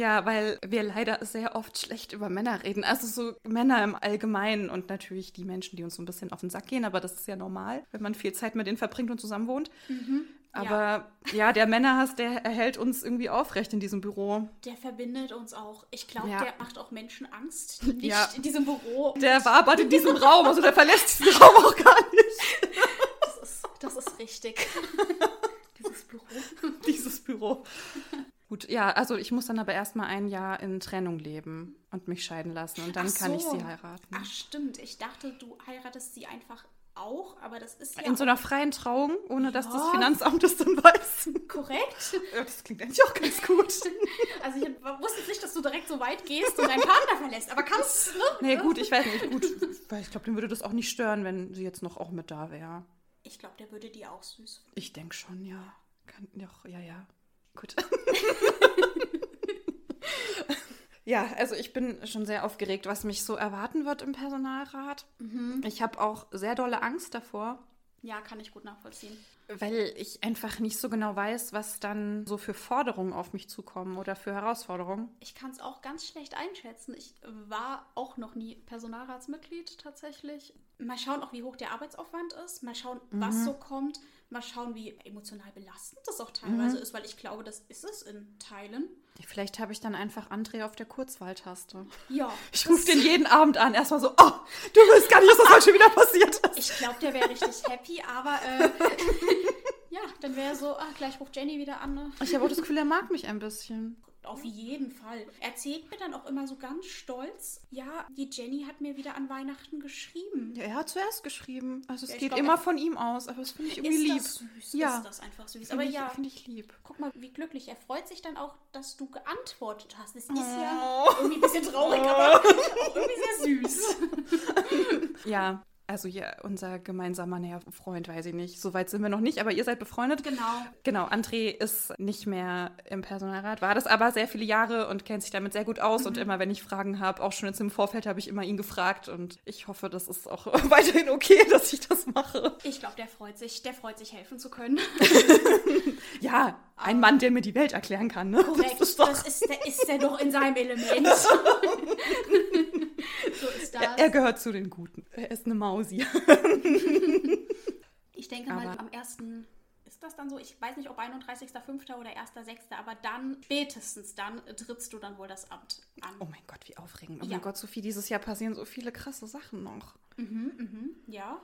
Ja, weil wir leider sehr oft schlecht über Männer reden. Also so Männer im Allgemeinen und natürlich die Menschen, die uns so ein bisschen auf den Sack gehen, aber das ist ja normal, wenn man viel Zeit mit denen verbringt und zusammen wohnt. Aber ja. der Männerhass, der erhält uns irgendwie aufrecht in diesem Büro. Der verbindet uns auch. Ich glaube, Ja. der macht auch Menschen Angst. Nicht Ja. in diesem Büro. Der wabert in diesem Raum, also der verlässt diesen Raum auch gar nicht. Das ist, das ist richtig. Dieses Büro. Dieses Büro. Gut, ja, also ich muss dann aber erstmal ein Jahr in Trennung leben und mich scheiden lassen und dann Ach kann ich so. sie heiraten. Ach, stimmt. Ich dachte, du heiratest sie einfach auch, aber das ist ja In so einer freien Trauung, ohne dass das Ja. Finanzamt es dann weiß. korrekt. Ja, das klingt eigentlich auch ganz gut. Also ich wusste nicht, dass du direkt so weit gehst und deinen Partner verlässt, aber kannst, ne? Nee, gut, ich weiß nicht, gut. Weil ich glaube, den würde das auch nicht stören, wenn sie jetzt noch auch mit da wäre. Ich glaube, der würde dir auch süß. Ich denke schon, ja. Kann, doch, ja, ja. Gut. Ja, also ich bin schon sehr aufgeregt, was mich so erwarten wird im Personalrat. Ich habe auch sehr dolle Angst davor, Ja, kann ich gut nachvollziehen. weil ich einfach nicht so genau weiß, was dann so für Forderungen auf mich zukommen oder für Herausforderungen. Ich kann es auch ganz schlecht einschätzen. Ich war auch noch nie Personalratsmitglied tatsächlich. Mal schauen auch, wie hoch der Arbeitsaufwand ist. Mal schauen, was so kommt. Mal schauen, wie emotional belastend das auch teilweise ist, weil ich glaube, das ist es in Teilen. Vielleicht habe ich dann einfach André auf der Kurzwahltaste. Ja. Ich rufe den jeden Abend an, erstmal so, oh, du willst gar nicht, dass das heute schon wieder passiert ist. Ich glaube, der wäre richtig happy, aber äh, ja, dann wäre so, ah, gleich ruft Jenny wieder an. Ne? Ich habe auch das Gefühl, er mag mich ein bisschen. Auf jeden Fall. Er erzählt mir dann auch immer so ganz stolz, ja, die Jenny hat mir wieder an Weihnachten geschrieben. Ja, er hat zuerst geschrieben. Also es Ja, geht glaub, immer er- von ihm aus, aber das finde ich irgendwie lieb. das süß? Ja. Ist das einfach süß? Finde Aber ich, ja, finde ich lieb. guck mal, wie glücklich. Er freut sich dann auch, dass du geantwortet hast. Es ist ja Oh. irgendwie ein bisschen traurig, aber auch irgendwie sehr süß. Ja, also ja, unser gemeinsamer näher Freund, weiß ich nicht. So weit sind wir noch nicht, aber ihr seid befreundet. Genau. Genau, André ist nicht mehr im Personalrat, war das aber sehr viele Jahre und kennt sich damit sehr gut aus. Und immer, wenn ich Fragen habe, auch schon jetzt im Vorfeld, habe ich immer ihn gefragt. Und ich hoffe, das ist auch weiterhin okay, dass ich das mache. Ich glaube, der freut sich, der freut sich, helfen zu können. Ja, ein Mann, der mir die Welt erklären kann. Ne? Korrekt. Das ist doch, Das ist, der, ist der doch in seinem Element. so ist das. er, er gehört zu den Guten. Er ist eine Mausi. Ich denke mal, Aber- am 1. ist das dann so? Ich weiß nicht, ob 31.05. oder 1.06., aber dann, spätestens dann, trittst du dann wohl das Amt an. Oh mein Gott, wie aufregend. Oh Ja. mein Gott, Sophie, dieses Jahr passieren so viele krasse Sachen noch. Ja.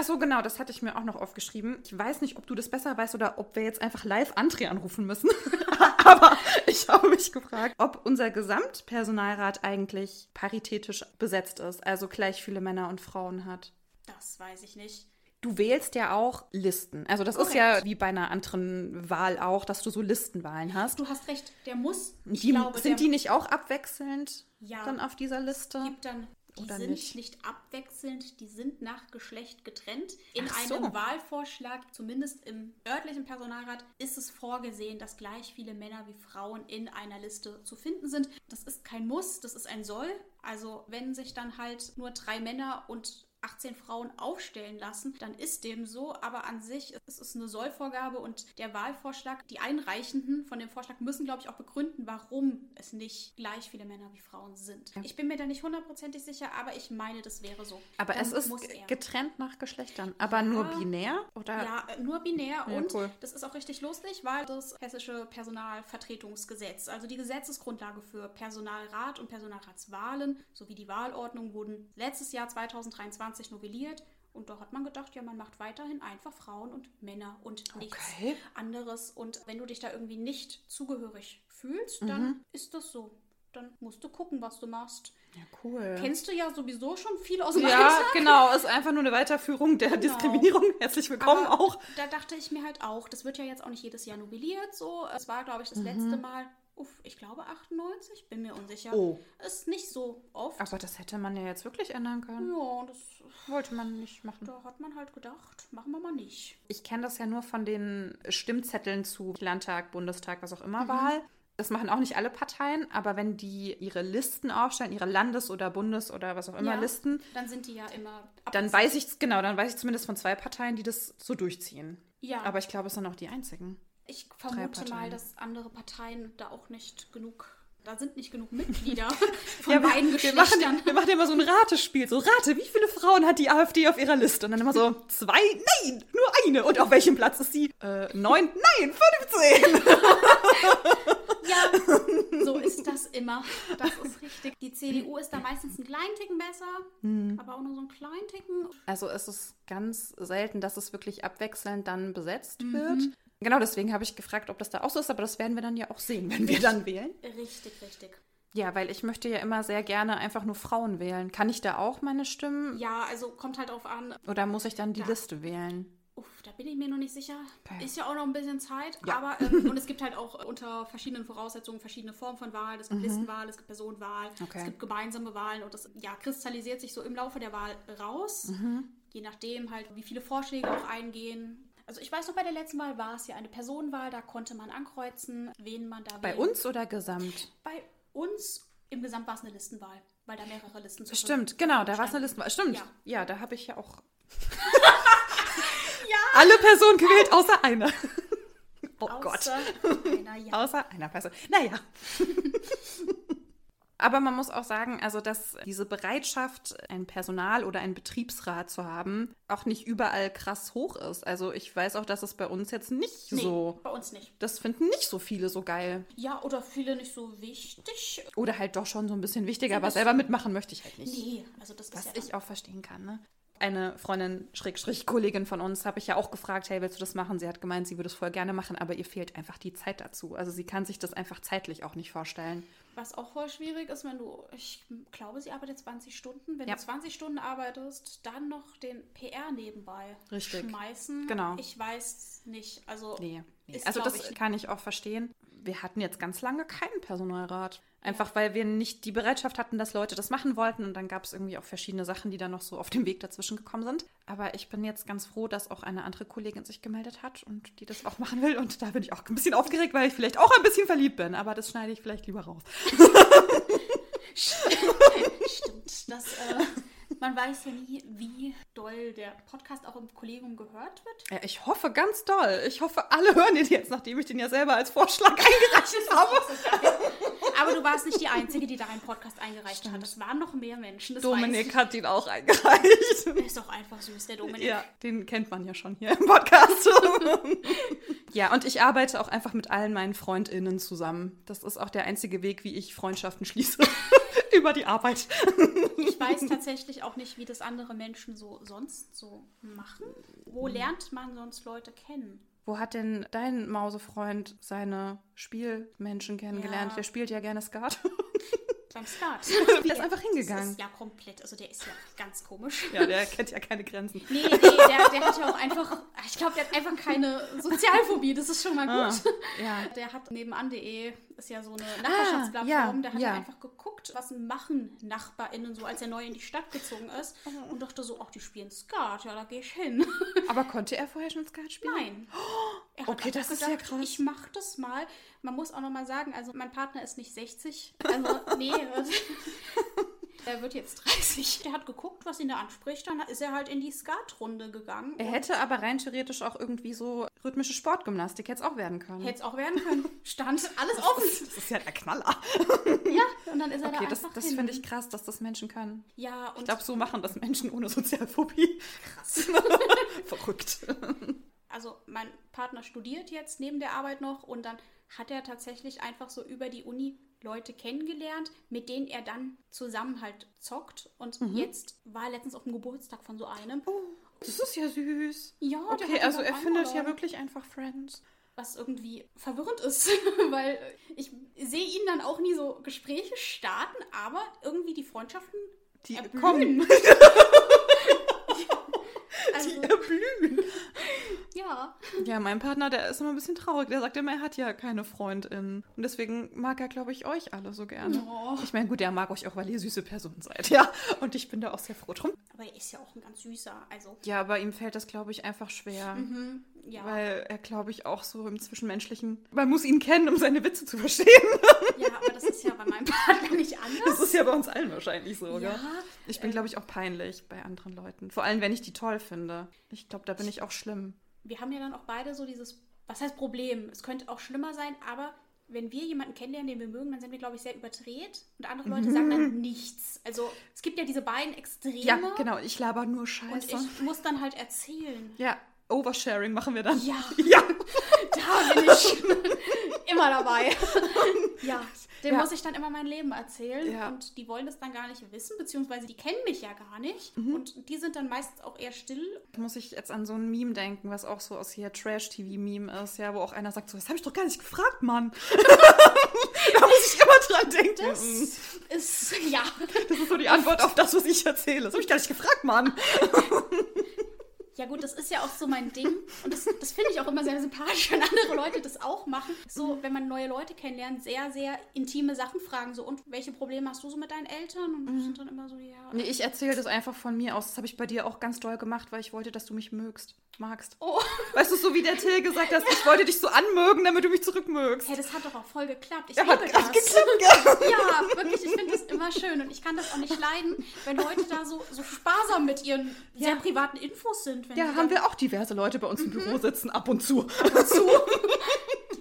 Ach so, genau, das hatte ich mir auch noch aufgeschrieben. Ich weiß nicht, ob du das besser weißt oder ob wir jetzt einfach live André anrufen müssen. Aber ich habe mich gefragt, ob unser Gesamtpersonalrat eigentlich paritätisch besetzt ist, also gleich viele Männer und Frauen hat. Das weiß ich nicht. Du wählst ja auch Listen. Also das ist Korrekt. ja wie bei einer anderen Wahl auch, dass du so Listenwahlen hast. Du hast recht, der muss. Die, glaube, sind der die nicht auch abwechselnd Ja. dann auf dieser Liste? gibt dann. Die Oder sind nicht? nicht? abwechselnd, die sind nach Geschlecht getrennt. In so. einem Wahlvorschlag, zumindest im örtlichen Personalrat, ist es vorgesehen, dass gleich viele Männer wie Frauen in einer Liste zu finden sind. Das ist kein Muss, das ist ein Soll. Also wenn sich dann halt nur drei Männer und 18 Frauen aufstellen lassen, dann ist dem so. Aber an sich ist es eine Sollvorgabe und der Wahlvorschlag, die Einreichenden von dem Vorschlag müssen, glaube ich, auch begründen, warum es nicht gleich viele Männer wie Frauen sind. Ich bin mir da nicht hundertprozentig sicher, aber ich meine, das wäre so. Aber Dann es ist getrennt nach Geschlechtern. Aber nur binär? Oder? Ja, nur binär Ja, und cool. das ist auch richtig lustig, weil das hessische Personalvertretungsgesetz, also die Gesetzesgrundlage für Personalrat und Personalratswahlen sowie die Wahlordnung wurden letztes Jahr 2023 novelliert und da hat man gedacht, ja, man macht weiterhin einfach Frauen und Männer und nichts Okay. anderes und wenn du dich da irgendwie nicht zugehörig fühlst, dann Mhm. ist das so. Dann musst du gucken, was du machst. Ja, cool. Kennst du ja sowieso schon viel aus dem ja, Alltag. genau. Ist einfach nur eine Weiterführung der Diskriminierung. Herzlich willkommen Aber auch. Da dachte ich mir halt auch, das wird ja jetzt auch nicht jedes Jahr novelliert. So, es war, glaube ich, das letzte Mal, uff, ich glaube 98, bin mir unsicher. Oh. Ist nicht so oft. Aber das hätte man ja jetzt wirklich ändern können. ja, das, Wollte man nicht machen. da hat man halt gedacht, machen wir mal nicht. Ich kenne das ja nur von den Stimmzetteln zu Landtag, Bundestag, was auch immer Mhm. Wahl. Das machen auch nicht alle Parteien, aber wenn die ihre Listen aufstellen, ihre Landes- oder Bundes- oder was auch immer Ja, Listen, Dann sind die ja immer. dann weiß ich genau, dann weiß ich zumindest von zwei Parteien, die das so durchziehen. Ja, Aber ich glaube, es sind auch die einzigen. Ich vermute mal, dass andere Parteien da auch nicht genug. Da sind nicht genug Mitglieder von Ja, beiden wir, wir, machen, wir machen immer so ein Ratespiel. So, rate, wie viele Frauen hat die AfD auf ihrer Liste? Und dann immer so, zwei? Nein, nur eine. Und auf welchem Platz ist sie? Äh, neun? Nein, 15. Ja, so ist das immer. Das ist richtig. Die CDU ist da meistens einen kleinen Ticken besser, Hm. aber auch nur so einen kleinen Ticken. Also es ist ganz selten, dass es wirklich abwechselnd dann besetzt Mhm. wird. Genau deswegen habe ich gefragt, ob das da auch so ist, aber das werden wir dann ja auch sehen, wenn wir dann wählen. Richtig, richtig. Ja, weil ich möchte ja immer sehr gerne einfach nur Frauen wählen. Kann ich da auch meine Stimmen Ja, also kommt halt drauf an. oder muss ich dann die Ja. Liste wählen? Uff, da bin ich mir noch nicht sicher. Okay. Ist ja auch noch ein bisschen Zeit. Ja. Aber ähm, und es gibt halt auch unter verschiedenen Voraussetzungen verschiedene Formen von Wahlen. Es gibt Listenwahl, es gibt Personenwahl, Mhm. Okay. es gibt gemeinsame Wahlen und das ja, kristallisiert sich so im Laufe der Wahl raus. Mhm. Je nachdem halt, wie viele Vorschläge auch eingehen. Also ich weiß noch, bei der letzten Wahl war es ja eine Personenwahl, da konnte man ankreuzen, wen man da Bei wählen uns oder gesamt? bei uns Im Gesamt war es eine Listenwahl, weil da mehrere Listen zu Stimmt, genau, da war es eine standen. Liste. Stimmt, Ja. ja, da habe ich ja auch Ja. alle Personen gewählt, außer eine. Oh Gott. Außer einer, ja. Außer einer Person. Naja. Aber man muss auch sagen, also dass diese Bereitschaft, ein Personal oder einen Betriebsrat zu haben, auch nicht überall krass hoch ist. Also ich weiß auch, dass es bei uns jetzt nicht Nee, so. bei uns nicht. Das finden nicht so viele so geil. Ja, oder viele nicht so wichtig. Oder halt doch schon so ein bisschen wichtiger, aber selber mitmachen möchte ich halt nicht. Nee, also das Was ist ja ich auch verstehen kann, ne? Eine Freundin, Schrägstrich, Kollegin von uns, habe ich ja auch gefragt, hey, willst du das machen? Sie hat gemeint, sie würde es voll gerne machen, aber ihr fehlt einfach die Zeit dazu. Also sie kann sich das einfach zeitlich auch nicht vorstellen. Was auch voll schwierig ist, wenn du, ich glaube, sie arbeitet 20 Stunden. Wenn Ja. du 20 Stunden arbeitest, dann noch den PR nebenbei Richtig. schmeißen. Genau. Ich weiß nicht. Also, Nee. nee. Also das ich- kann ich auch verstehen. Wir hatten jetzt ganz lange keinen Personalrat. Einfach weil wir nicht die Bereitschaft hatten, dass Leute das machen wollten. Und dann gab es irgendwie auch verschiedene Sachen, die dann noch so auf dem Weg dazwischen gekommen sind. Aber ich bin jetzt ganz froh, dass auch eine andere Kollegin sich gemeldet hat und die das auch machen will. Und da bin ich auch ein bisschen aufgeregt, weil ich vielleicht auch ein bisschen verliebt bin. Aber das schneide ich vielleicht lieber raus. stimmt. Das, äh, man weiß ja nie, wie doll der Podcast auch im Kollegium gehört wird. Ja, ich hoffe ganz doll. Ich hoffe, alle hören ihn jetzt, nachdem ich den ja selber als Vorschlag eingereicht habe. Aber du warst nicht die Einzige, die da einen Podcast eingereicht hat. Es waren noch mehr Menschen. Dominik hat ihn auch eingereicht. ich. Der ist doch einfach süß, der Dominik. Ja, den kennt man ja schon hier im Podcast. ja, und ich arbeite auch einfach mit allen meinen FreundInnen zusammen. Das ist auch der einzige Weg, wie ich Freundschaften schließe. Über die Arbeit. Ich weiß tatsächlich auch nicht, wie das andere Menschen so sonst so machen. Wo lernt man sonst Leute kennen? Wo hat denn dein Mausefreund seine Spielmenschen kennengelernt? Ja. Der spielt ja gerne Skat. Beim Skat. Der ist einfach hingegangen. Das ist ja komplett, also der ist ja ganz komisch. Ja, der kennt ja keine Grenzen. Nee, nee, der, der hat ja auch einfach, ich glaube, der hat einfach keine Sozialphobie, das ist schon mal Ah, gut. ja. Der hat nebenan.de, ist ja so eine Nachbarschaftsplattform, ja, der hat ja. einfach geguckt, was machen NachbarInnen so, als er neu in die Stadt gezogen ist und dachte so, ach, die spielen Skat, ja, da gehe ich hin. Aber konnte er vorher schon Skat spielen? Nein. Er Okay, das einfach ist ja krass. Ich mach das mal. Man muss auch noch mal sagen, also mein Partner ist nicht 60. Also, nee. Der wird jetzt 30. Der hat geguckt, was ihn da anspricht. Dann ist er halt in die Skatrunde gegangen. Er hätte aber rein theoretisch auch irgendwie so rhythmische Sportgymnastik jetzt auch werden können. Hätte es auch werden können. Stand alles offen. Das ist ja der Knaller. Ja, und dann ist er Okay, da das, einfach das hin. finde ich krass, dass das Menschen können. Ja, und Ich glaube, so machen das Menschen ohne Sozialphobie. Krass. Verrückt. Also mein Partner studiert jetzt neben der Arbeit noch und dann hat er tatsächlich einfach so über die Uni Leute kennengelernt, mit denen er dann zusammen halt zockt. Und Mhm. jetzt war er letztens auf dem Geburtstag von so einem. Das ist ja süß. Ja, Okay, also er findet ja wirklich einfach Friends. Was irgendwie verwirrend ist, weil ich sehe ihn dann auch nie so Gespräche starten, aber irgendwie die Freundschaften Die erblühen. kommen. also, Die erblühen. Ja. Ja, mein Partner, der ist immer ein bisschen traurig. Der sagt immer, er hat ja keine Freundin. Und deswegen mag er, glaube ich, euch alle so gerne. Oh. Ich meine, gut, er mag euch auch, weil ihr süße Personen seid, ja. Und ich bin da auch sehr froh drum. Aber er ist ja auch ein ganz süßer, also Ja, aber ihm fällt das, glaube ich, einfach schwer. mhm, ja. Weil er, glaube ich, auch so im Zwischenmenschlichen. Man muss ihn kennen, um seine Witze zu verstehen. ja, aber das ist ja bei meinem Partner nicht anders. Das ist ja bei uns allen wahrscheinlich so, Ja, gell? Ich bin, glaube ich, auch peinlich bei anderen Leuten. Vor allem, wenn ich die toll finde. Ich glaube, da bin ich auch schlimm. Wir haben ja dann auch beide so dieses, was heißt Problem? Es könnte auch schlimmer sein, aber wenn wir jemanden kennenlernen, den wir mögen, dann sind wir, glaube ich, sehr überdreht und andere Leute sagen dann nichts. Also es gibt ja diese beiden Extreme Ja, genau. Ich laber nur und Scheiße. ich muss dann halt erzählen. Ja, Oversharing machen wir dann. Ja, Ja. da bin ich immer dabei. ja, dem Ja. muss ich dann immer mein Leben erzählen Ja. und die wollen das dann gar nicht wissen, beziehungsweise die kennen mich ja gar nicht Mhm. und die sind dann meistens auch eher still. Muss ich jetzt an so ein Meme denken, was auch so aus hier Trash-TV-Meme ist, ja, wo auch einer sagt, so, das habe ich doch gar nicht gefragt, Mann. da muss ich immer dran denken. Das ist, ja, Das ist so die Antwort auf das, was ich erzähle. Das habe ich gar nicht gefragt, Mann. Ja gut, das ist ja auch so mein Ding. Und das, das finde ich auch immer sehr sympathisch, wenn andere Leute das auch machen. So, wenn man neue Leute kennenlernt, sehr, sehr intime Sachen fragen. So, und welche Probleme hast du so mit deinen Eltern? Und mhm. sind dann immer so, ja. Nee, ich erzähle das einfach von mir aus. Das habe ich bei dir auch ganz doll gemacht, weil ich wollte, dass du mich mögst. Magst. Oh. Weißt du, so wie der Till gesagt hat, ich wollte dich so anmögen, damit du mich zurückmögst. Hey, das hat doch auch voll geklappt. Ich ja, hat, das. Hat geklappt, ja. ja, wirklich, ich finde das immer schön. Und ich kann das auch nicht leiden, wenn Leute da so, so sparsam mit ihren ja. sehr privaten Infos sind. Ja, haben wir auch diverse Leute bei uns im mhm. Büro sitzen, ab und zu. Ab und zu.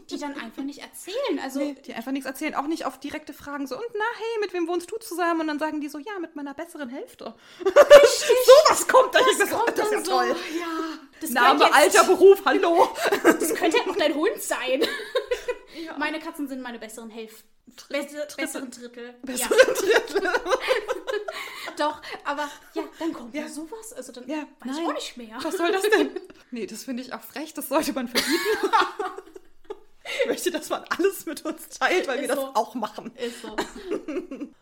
die dann einfach nicht erzählen. Also nee, die einfach nichts erzählen. Auch nicht auf direkte Fragen so, und na, hey, mit wem wohnst du zusammen? Und dann sagen die so, ja, mit meiner besseren Hälfte. So was kommt da. Das, kommt das ist ja so, toll. Ja. Das Name, jetzt, Alter, Beruf, hallo. Das könnte ja auch dein Hund sein. Ja. Meine Katzen sind meine besseren Hälften. Besse, besseren Drittel. Besseren. Drittel. Doch, aber ja, dann kommt ja, sowas. Also dann ja, weiß nein. ich auch nicht mehr. Was soll das denn? Nee, das finde ich auch frech. Das sollte man verbieten. ich möchte, dass man alles mit uns teilt, weil Ist wir so. das auch machen. Ist so.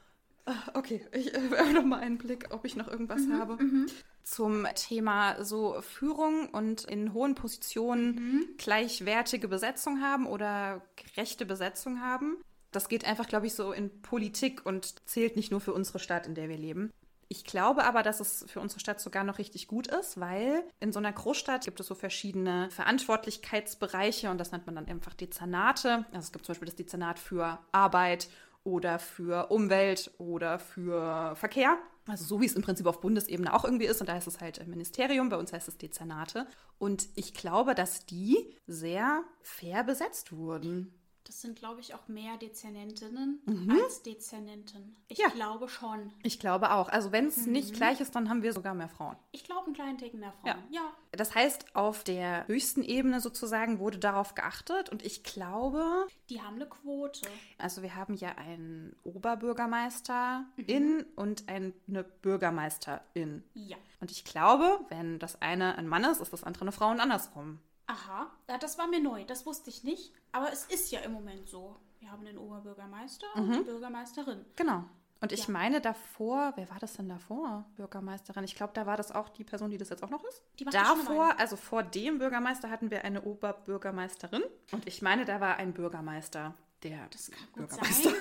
Ah, okay, ich äh, werfe noch mal einen Blick, ob ich noch irgendwas mhm, habe. Mhm. Zum Thema so Führung und in hohen Positionen mhm. gleichwertige Besetzung haben oder gerechte Besetzung haben. Das geht einfach, glaube ich, so in Politik und zählt nicht nur für unsere Stadt, in der wir leben. Ich glaube aber, dass es für unsere Stadt sogar noch richtig gut ist, weil in so einer Großstadt gibt es so verschiedene Verantwortlichkeitsbereiche und das nennt man dann einfach Dezernate. Also es gibt zum Beispiel das Dezernat für Arbeit oder für Umwelt oder für Verkehr. Also so wie es im Prinzip auf Bundesebene auch irgendwie ist. Und da heißt es halt Ministerium, bei uns heißt es Dezernate. Und ich glaube, dass die sehr fair besetzt wurden. Das sind, glaube ich, auch mehr Dezernentinnen mhm. als Dezernenten. Ich ja. glaube schon. Ich glaube auch. Also wenn es mhm. nicht gleich ist, dann haben wir sogar mehr Frauen. Ich glaube, einen kleinen Ticken mehr Frauen. Ja. ja. Das heißt, auf der höchsten Ebene sozusagen wurde darauf geachtet und ich glaube. Die haben eine Quote. Also wir haben ja einen Oberbürgermeister mhm. in und eine Bürgermeisterin. Ja. Und ich glaube, wenn das eine ein Mann ist, ist das andere eine Frau und andersrum. Aha, ja, das war mir neu, das wusste ich nicht. Aber es ist ja im Moment so. Wir haben den Oberbürgermeister mhm. und die Bürgermeisterin. Genau. Und ich ja. meine davor, wer war das denn davor? Bürgermeisterin. Ich glaube, da war das auch die Person, die das jetzt auch noch ist. Die davor, also vor dem Bürgermeister hatten wir eine Oberbürgermeisterin. Und ich meine, da war ein Bürgermeister der das kann gut sein.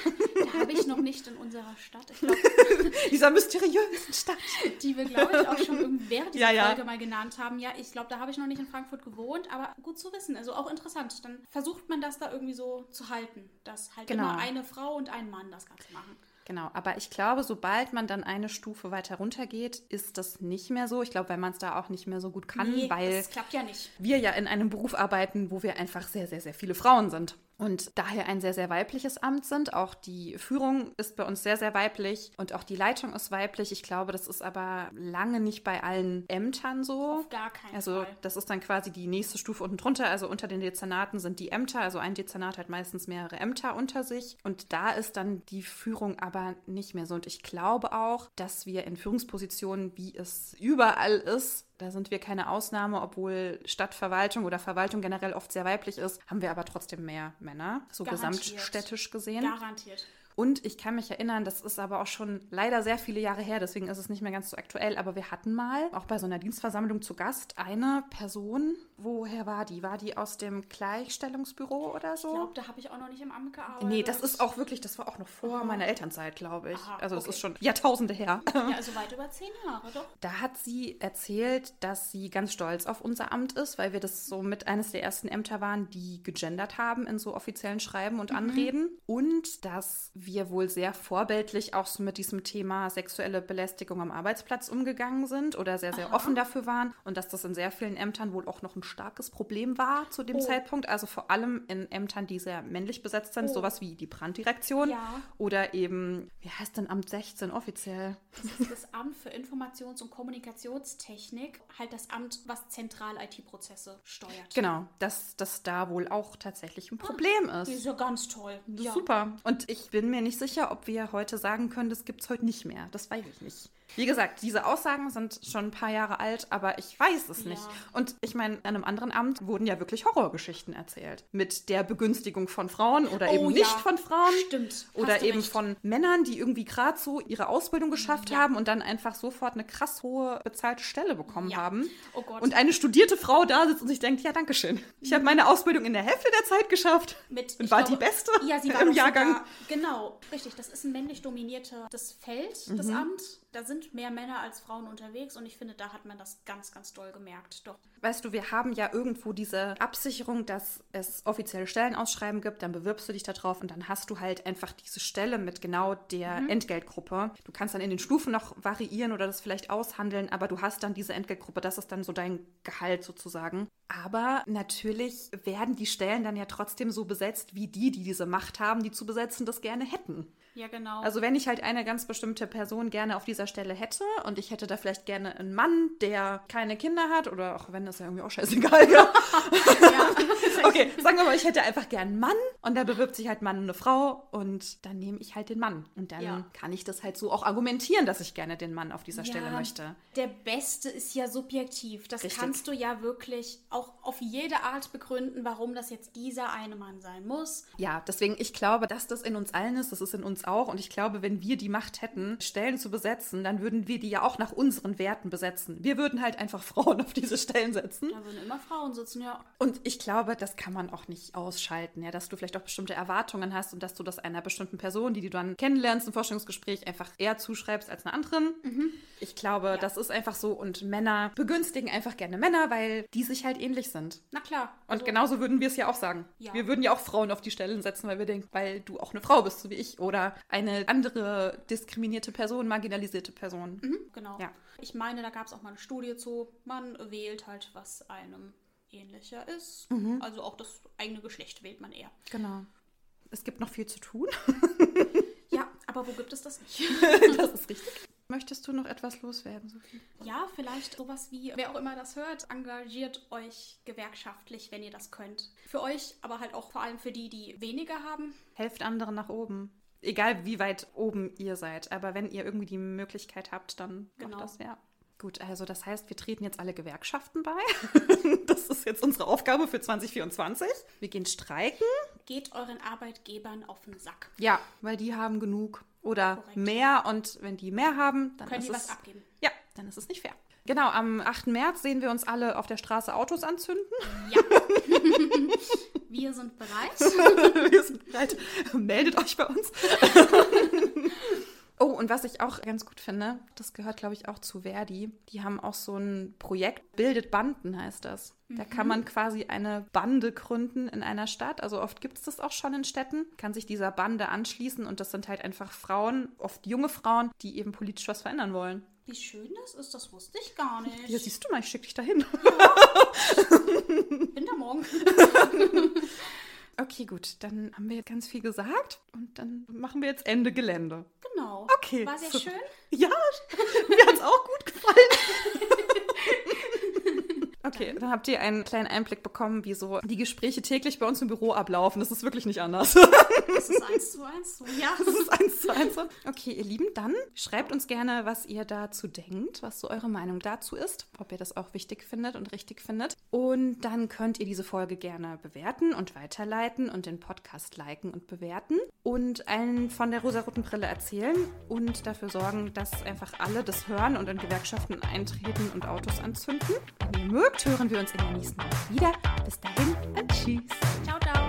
Da habe ich noch nicht in unserer Stadt. Glaub, Dieser mysteriösen Stadt. Die wir, glaube ich, auch schon während dieser ja, ja. Folge mal genannt haben. Ja, ich glaube, da habe ich noch nicht in Frankfurt gewohnt, aber gut zu wissen. Also auch interessant. Dann versucht man das da irgendwie so zu halten, dass halt genau. immer eine Frau und ein Mann das Ganze machen. Genau, aber ich glaube, sobald man dann eine Stufe weiter runter geht, ist das nicht mehr so. Ich glaube, weil man es da auch nicht mehr so gut kann, nee, weil das klappt ja nicht. wir ja in einem Beruf arbeiten, wo wir einfach sehr, sehr, sehr viele Frauen sind und daher ein sehr, sehr weibliches Amt sind. Auch die Führung ist bei uns sehr, sehr weiblich und auch die Leitung ist weiblich. Ich glaube, das ist aber lange nicht bei allen Ämtern so. Auf gar keinen also, Fall. das ist dann quasi die nächste Stufe unten drunter. Also unter den Dezernaten sind die Ämter. Also ein Dezernat hat meistens mehrere Ämter unter sich. Und da ist dann die Führung aber nicht mehr so. Und ich glaube auch, dass wir in Führungspositionen, wie es überall ist, da sind wir keine Ausnahme, obwohl Stadtverwaltung oder Verwaltung generell oft sehr weiblich ist, haben wir aber trotzdem mehr Männer, so Garantiert. gesamtstädtisch gesehen. Garantiert. Und ich kann mich erinnern, das ist aber auch schon leider sehr viele Jahre her, deswegen ist es nicht mehr ganz so aktuell, aber wir hatten mal auch bei so einer Dienstversammlung zu Gast eine Person, woher war die? War die aus dem Gleichstellungsbüro oder so? Ich glaube, da habe ich auch noch nicht im Amt gearbeitet. Nee, das ist auch wirklich, das war auch noch vor Aha. meiner Elternzeit, glaube ich. Aha, also das okay. ist schon Jahrtausende her. Ja, also weit über zehn Jahre, doch. Da hat sie erzählt, dass sie ganz stolz auf unser Amt ist, weil wir das so mit eines der ersten Ämter waren, die gegendert haben in so offiziellen Schreiben und mhm. Anreden. Und dass wir wohl sehr vorbildlich auch so mit diesem Thema sexuelle Belästigung am Arbeitsplatz umgegangen sind oder sehr, sehr Aha. offen dafür waren und dass das in sehr vielen Ämtern wohl auch noch ein starkes Problem war zu dem oh. Zeitpunkt. Also vor allem in Ämtern, die sehr männlich besetzt sind, oh. sowas wie die Branddirektion ja. oder eben, wie heißt denn Amt 16 offiziell? Das ist das Amt für Informations- und Kommunikationstechnik, halt das Amt, was zentral IT-Prozesse steuert. Genau, dass das da wohl auch tatsächlich ein ah, Problem ah, ist. ist ja ganz toll. Ja. Super. Und ich bin mir nicht sicher, ob wir heute sagen können, das gibt es heute nicht mehr. Das weiß ich nicht. Wie gesagt, diese Aussagen sind schon ein paar Jahre alt, aber ich weiß es nicht. Ja. Und ich meine, an einem anderen Amt wurden ja wirklich Horrorgeschichten erzählt. Mit der Begünstigung von Frauen oder Oh eben ja. nicht von Frauen. Stimmt. Oder eben recht. von Männern, die irgendwie gerade so ihre Ausbildung geschafft Ja. haben und dann einfach sofort eine krass hohe bezahlte Stelle bekommen haben. Oh Gott. Und eine studierte Frau da sitzt und sich denkt, ja, danke schön. Ich habe meine Ausbildung in der Hälfte der Zeit geschafft. Mit, Und war glaube- die Beste ja, sie war im Jahrgang. Sogar, genau, richtig. Das ist ein männlich dominiertes Feld, das Mhm. Amt. Da sind mehr Männer als Frauen unterwegs und ich finde, da hat man das ganz, ganz doll gemerkt. Doch. Weißt du, wir haben ja irgendwo diese Absicherung, dass es offizielle Stellenausschreiben gibt, dann bewirbst du dich da drauf und dann hast du halt einfach diese Stelle mit genau der Entgeltgruppe. Du kannst dann in den Stufen noch variieren oder das vielleicht aushandeln, aber du hast dann diese Entgeltgruppe, das ist dann so dein Gehalt sozusagen. Aber natürlich werden die Stellen dann ja trotzdem so besetzt, wie die, die diese Macht haben, die zu besetzen, das gerne hätten. Ja, genau. Also wenn ich halt eine ganz bestimmte Person gerne auf dieser Stelle hätte und ich hätte da vielleicht gerne einen Mann, der keine Kinder hat oder auch wenn das ja irgendwie auch scheißegal ja. okay, sagen wir mal, ich hätte einfach gern einen Mann und da bewirbt sich halt Mann und eine Frau und dann nehme ich halt den Mann und dann Ja. kann ich das halt so auch argumentieren, dass ich gerne den Mann auf dieser Stelle Ja, möchte. Der Beste ist ja subjektiv. Das Richtig. kannst du ja wirklich auch auf jede Art begründen, warum das jetzt dieser eine Mann sein muss. Ja, deswegen, ich glaube, dass das in uns allen ist, das ist in uns auch. Und ich glaube, wenn wir die Macht hätten, Stellen zu besetzen, dann würden wir die ja auch nach unseren Werten besetzen. Wir würden halt einfach Frauen auf diese Stellen setzen. Da würden immer Frauen sitzen, ja. Und ich glaube, das kann man auch nicht ausschalten, ja, dass du vielleicht auch bestimmte Erwartungen hast und dass du das einer bestimmten Person, die du dann kennenlernst im Forschungsgespräch, einfach eher zuschreibst als einer anderen. Ich glaube, das ist einfach so. Und Männer begünstigen einfach gerne Männer, weil die sich halt ähnlich sind. Na klar. Und Also, genauso würden wir es ja auch sagen. Ja. Wir würden ja auch Frauen auf die Stellen setzen, weil wir denken, weil du auch eine Frau bist, so wie ich. Oder eine andere diskriminierte Person, marginalisierte Person. Genau. Ja. Ich meine, da gab es auch mal eine Studie zu. Man wählt halt, was einem ähnlicher ist. Mhm. Also auch das eigene Geschlecht wählt man eher. Genau. Es gibt noch viel zu tun. Ja, aber wo gibt es das nicht? das ist richtig. Möchtest du noch etwas loswerden, Sophie? Ja, vielleicht sowas wie, wer auch immer das hört, engagiert euch gewerkschaftlich, wenn ihr das könnt. Für euch, aber halt auch vor allem für die, die weniger haben. Helft anderen nach oben. Egal wie weit oben ihr seid. Aber wenn ihr irgendwie die Möglichkeit habt, dann Genau. macht das ja. Gut, also das heißt, wir treten jetzt alle Gewerkschaften bei. das ist jetzt unsere Aufgabe für 2024. Wir gehen streiken. Geht euren Arbeitgebern auf den Sack. Ja, weil die haben genug oder Korrekt. mehr. Und wenn die mehr haben, dann Können die es was abgeben. Ja, dann ist es nicht fair. Genau, am 8. März sehen wir uns alle auf der Straße Autos anzünden. Ja. Wir sind bereit. Wir sind bereit. Meldet euch bei uns. Oh, und was ich auch ganz gut finde, das gehört, glaube ich, auch zu Verdi. Die haben auch so ein Projekt, Bildet Banden heißt das. Da kann man quasi eine Bande gründen in einer Stadt. Also oft gibt es das auch schon in Städten. Kann sich dieser Bande anschließen und das sind halt einfach Frauen, oft junge Frauen, die eben politisch was verändern wollen. Wie schön das ist, das wusste ich gar nicht. Ja, siehst du mal, ich schick dich dahin. Bin da morgen. Okay, gut, dann haben wir jetzt ganz viel gesagt und dann machen wir jetzt Ende Gelände. Genau. Okay, War sehr super. schön. Ja, mir hat es auch gut gefallen. Okay, dann habt ihr einen kleinen Einblick bekommen, wie so die Gespräche täglich bei uns im Büro ablaufen. Das ist wirklich nicht anders. Das ist eins zu eins so. Ja. Das ist eins zu eins. so. Okay, ihr Lieben, dann schreibt uns gerne, was ihr dazu denkt, was so eure Meinung dazu ist, ob ihr das auch wichtig findet und richtig findet. Und dann könnt ihr diese Folge gerne bewerten und weiterleiten und den Podcast liken und bewerten und allen von der rosaroten Brille erzählen und dafür sorgen, dass einfach alle das hören und in Gewerkschaften eintreten und Autos anzünden. Wenn ihr mögt, hören wir uns in der nächsten Woche wieder. Bis dahin und tschüss. Ciao, ciao.